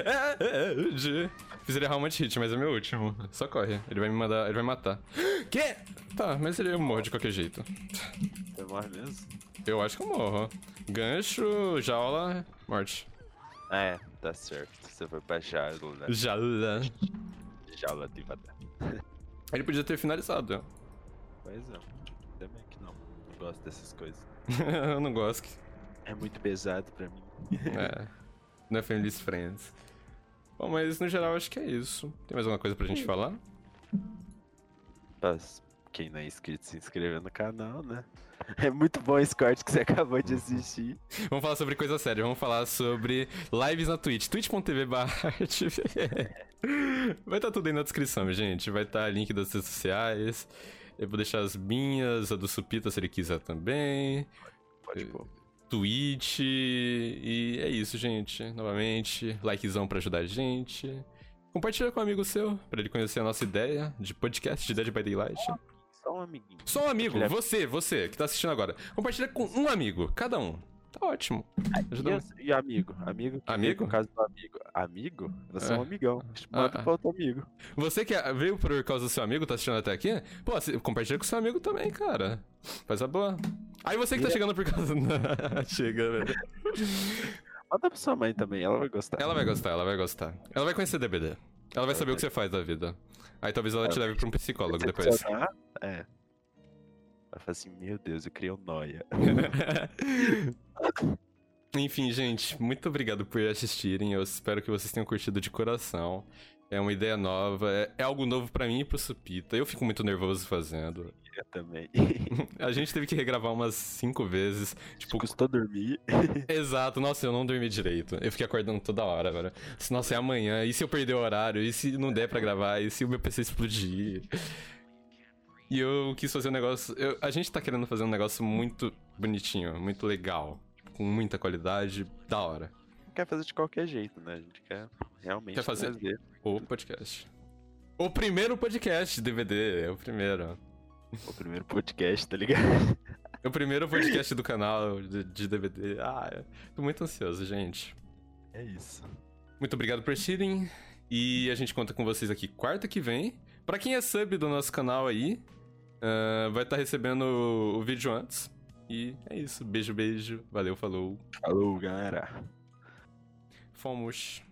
De... Fiz ele errar um monte de hit, mas é meu último. Só corre. Ele vai me mandar. Ele vai matar. Quê? Tá, mas ele morre de qualquer jeito. Você morre mesmo? Eu acho que eu morro. Gancho, jaula, morte. É, tá certo. Você foi pra jaula, né? Jaula. Jaula de vada. Ele podia ter finalizado. Pois é. Também que não. Não gosto dessas coisas. eu não gosto. É muito pesado pra mim. É. Não é Family Friends. Bom, mas no geral acho que é isso. Tem mais alguma coisa pra gente falar? Pra quem não é inscrito, se inscrever no canal, né? É muito bom esse corte que você acabou de assistir. Vamos falar sobre coisa séria. Vamos falar sobre lives na Twitch. twitch.tv Vai estar tudo aí na descrição, gente. Vai estar link das redes sociais. Eu vou deixar as minhas, a do Supita se ele quiser também. Pode pôr. Twitch. E é isso, gente. Novamente, likezão pra ajudar a gente. Compartilha com um amigo seu, pra ele conhecer a nossa ideia de podcast de Dead by Daylight. Só um amiguinho. Só um amigo, Compartilha- você, você, que tá assistindo agora. Compartilha com um amigo, cada um. Tá ótimo. E, e amigo? Amigo? Amigo? Por causa do amigo. Amigo? Você é, É. um amigão. Manda Ah, ah. pra outro amigo. Você que veio por causa do seu amigo, tá assistindo até aqui? Pô, compartilha com seu amigo também, cara. Faz a boa. Aí você que tá Vira- chegando por causa. Chega, velho. Manda pra sua mãe também, ela vai gostar. Ela vai gostar, ela vai gostar. Ela vai conhecer DBD. Ela vai saber o que você faz da vida. Aí talvez ela te leve pra um psicólogo depois. É. Vai falar assim, meu Deus, eu criei um noia. Enfim, gente, muito obrigado por assistirem. Eu espero que vocês tenham curtido de coração. É uma ideia nova, é, é algo novo pra mim e pro Supita. Eu fico muito nervoso fazendo. Também. A gente teve que regravar umas cinco vezes. Tipo, Custou dormir. exato. Nossa, eu não dormi direito. Eu fiquei acordando toda hora, velho. Nossa, é amanhã. E se eu perder o horário? E se não der pra gravar? E se o meu PC explodir? E eu quis fazer um negócio. eu- a gente tá querendo fazer um negócio muito bonitinho, muito legal. Com muita qualidade, da hora. Não quer fazer de qualquer jeito, né? A gente quer realmente Quer fazer- trazer O podcast. O primeiro podcast DVD, é o primeiro. O primeiro podcast, tá ligado? É o primeiro podcast do canal de, de DVD. Ah, eu tô muito ansioso, gente. É isso. Muito obrigado por assistirem. E a gente conta com vocês aqui quarta que vem. Pra quem é sub do nosso canal aí, ah, vai estar recebendo o, o vídeo antes. E é isso. Beijo, beijo. Valeu, falou. Falou, galera. Fomos.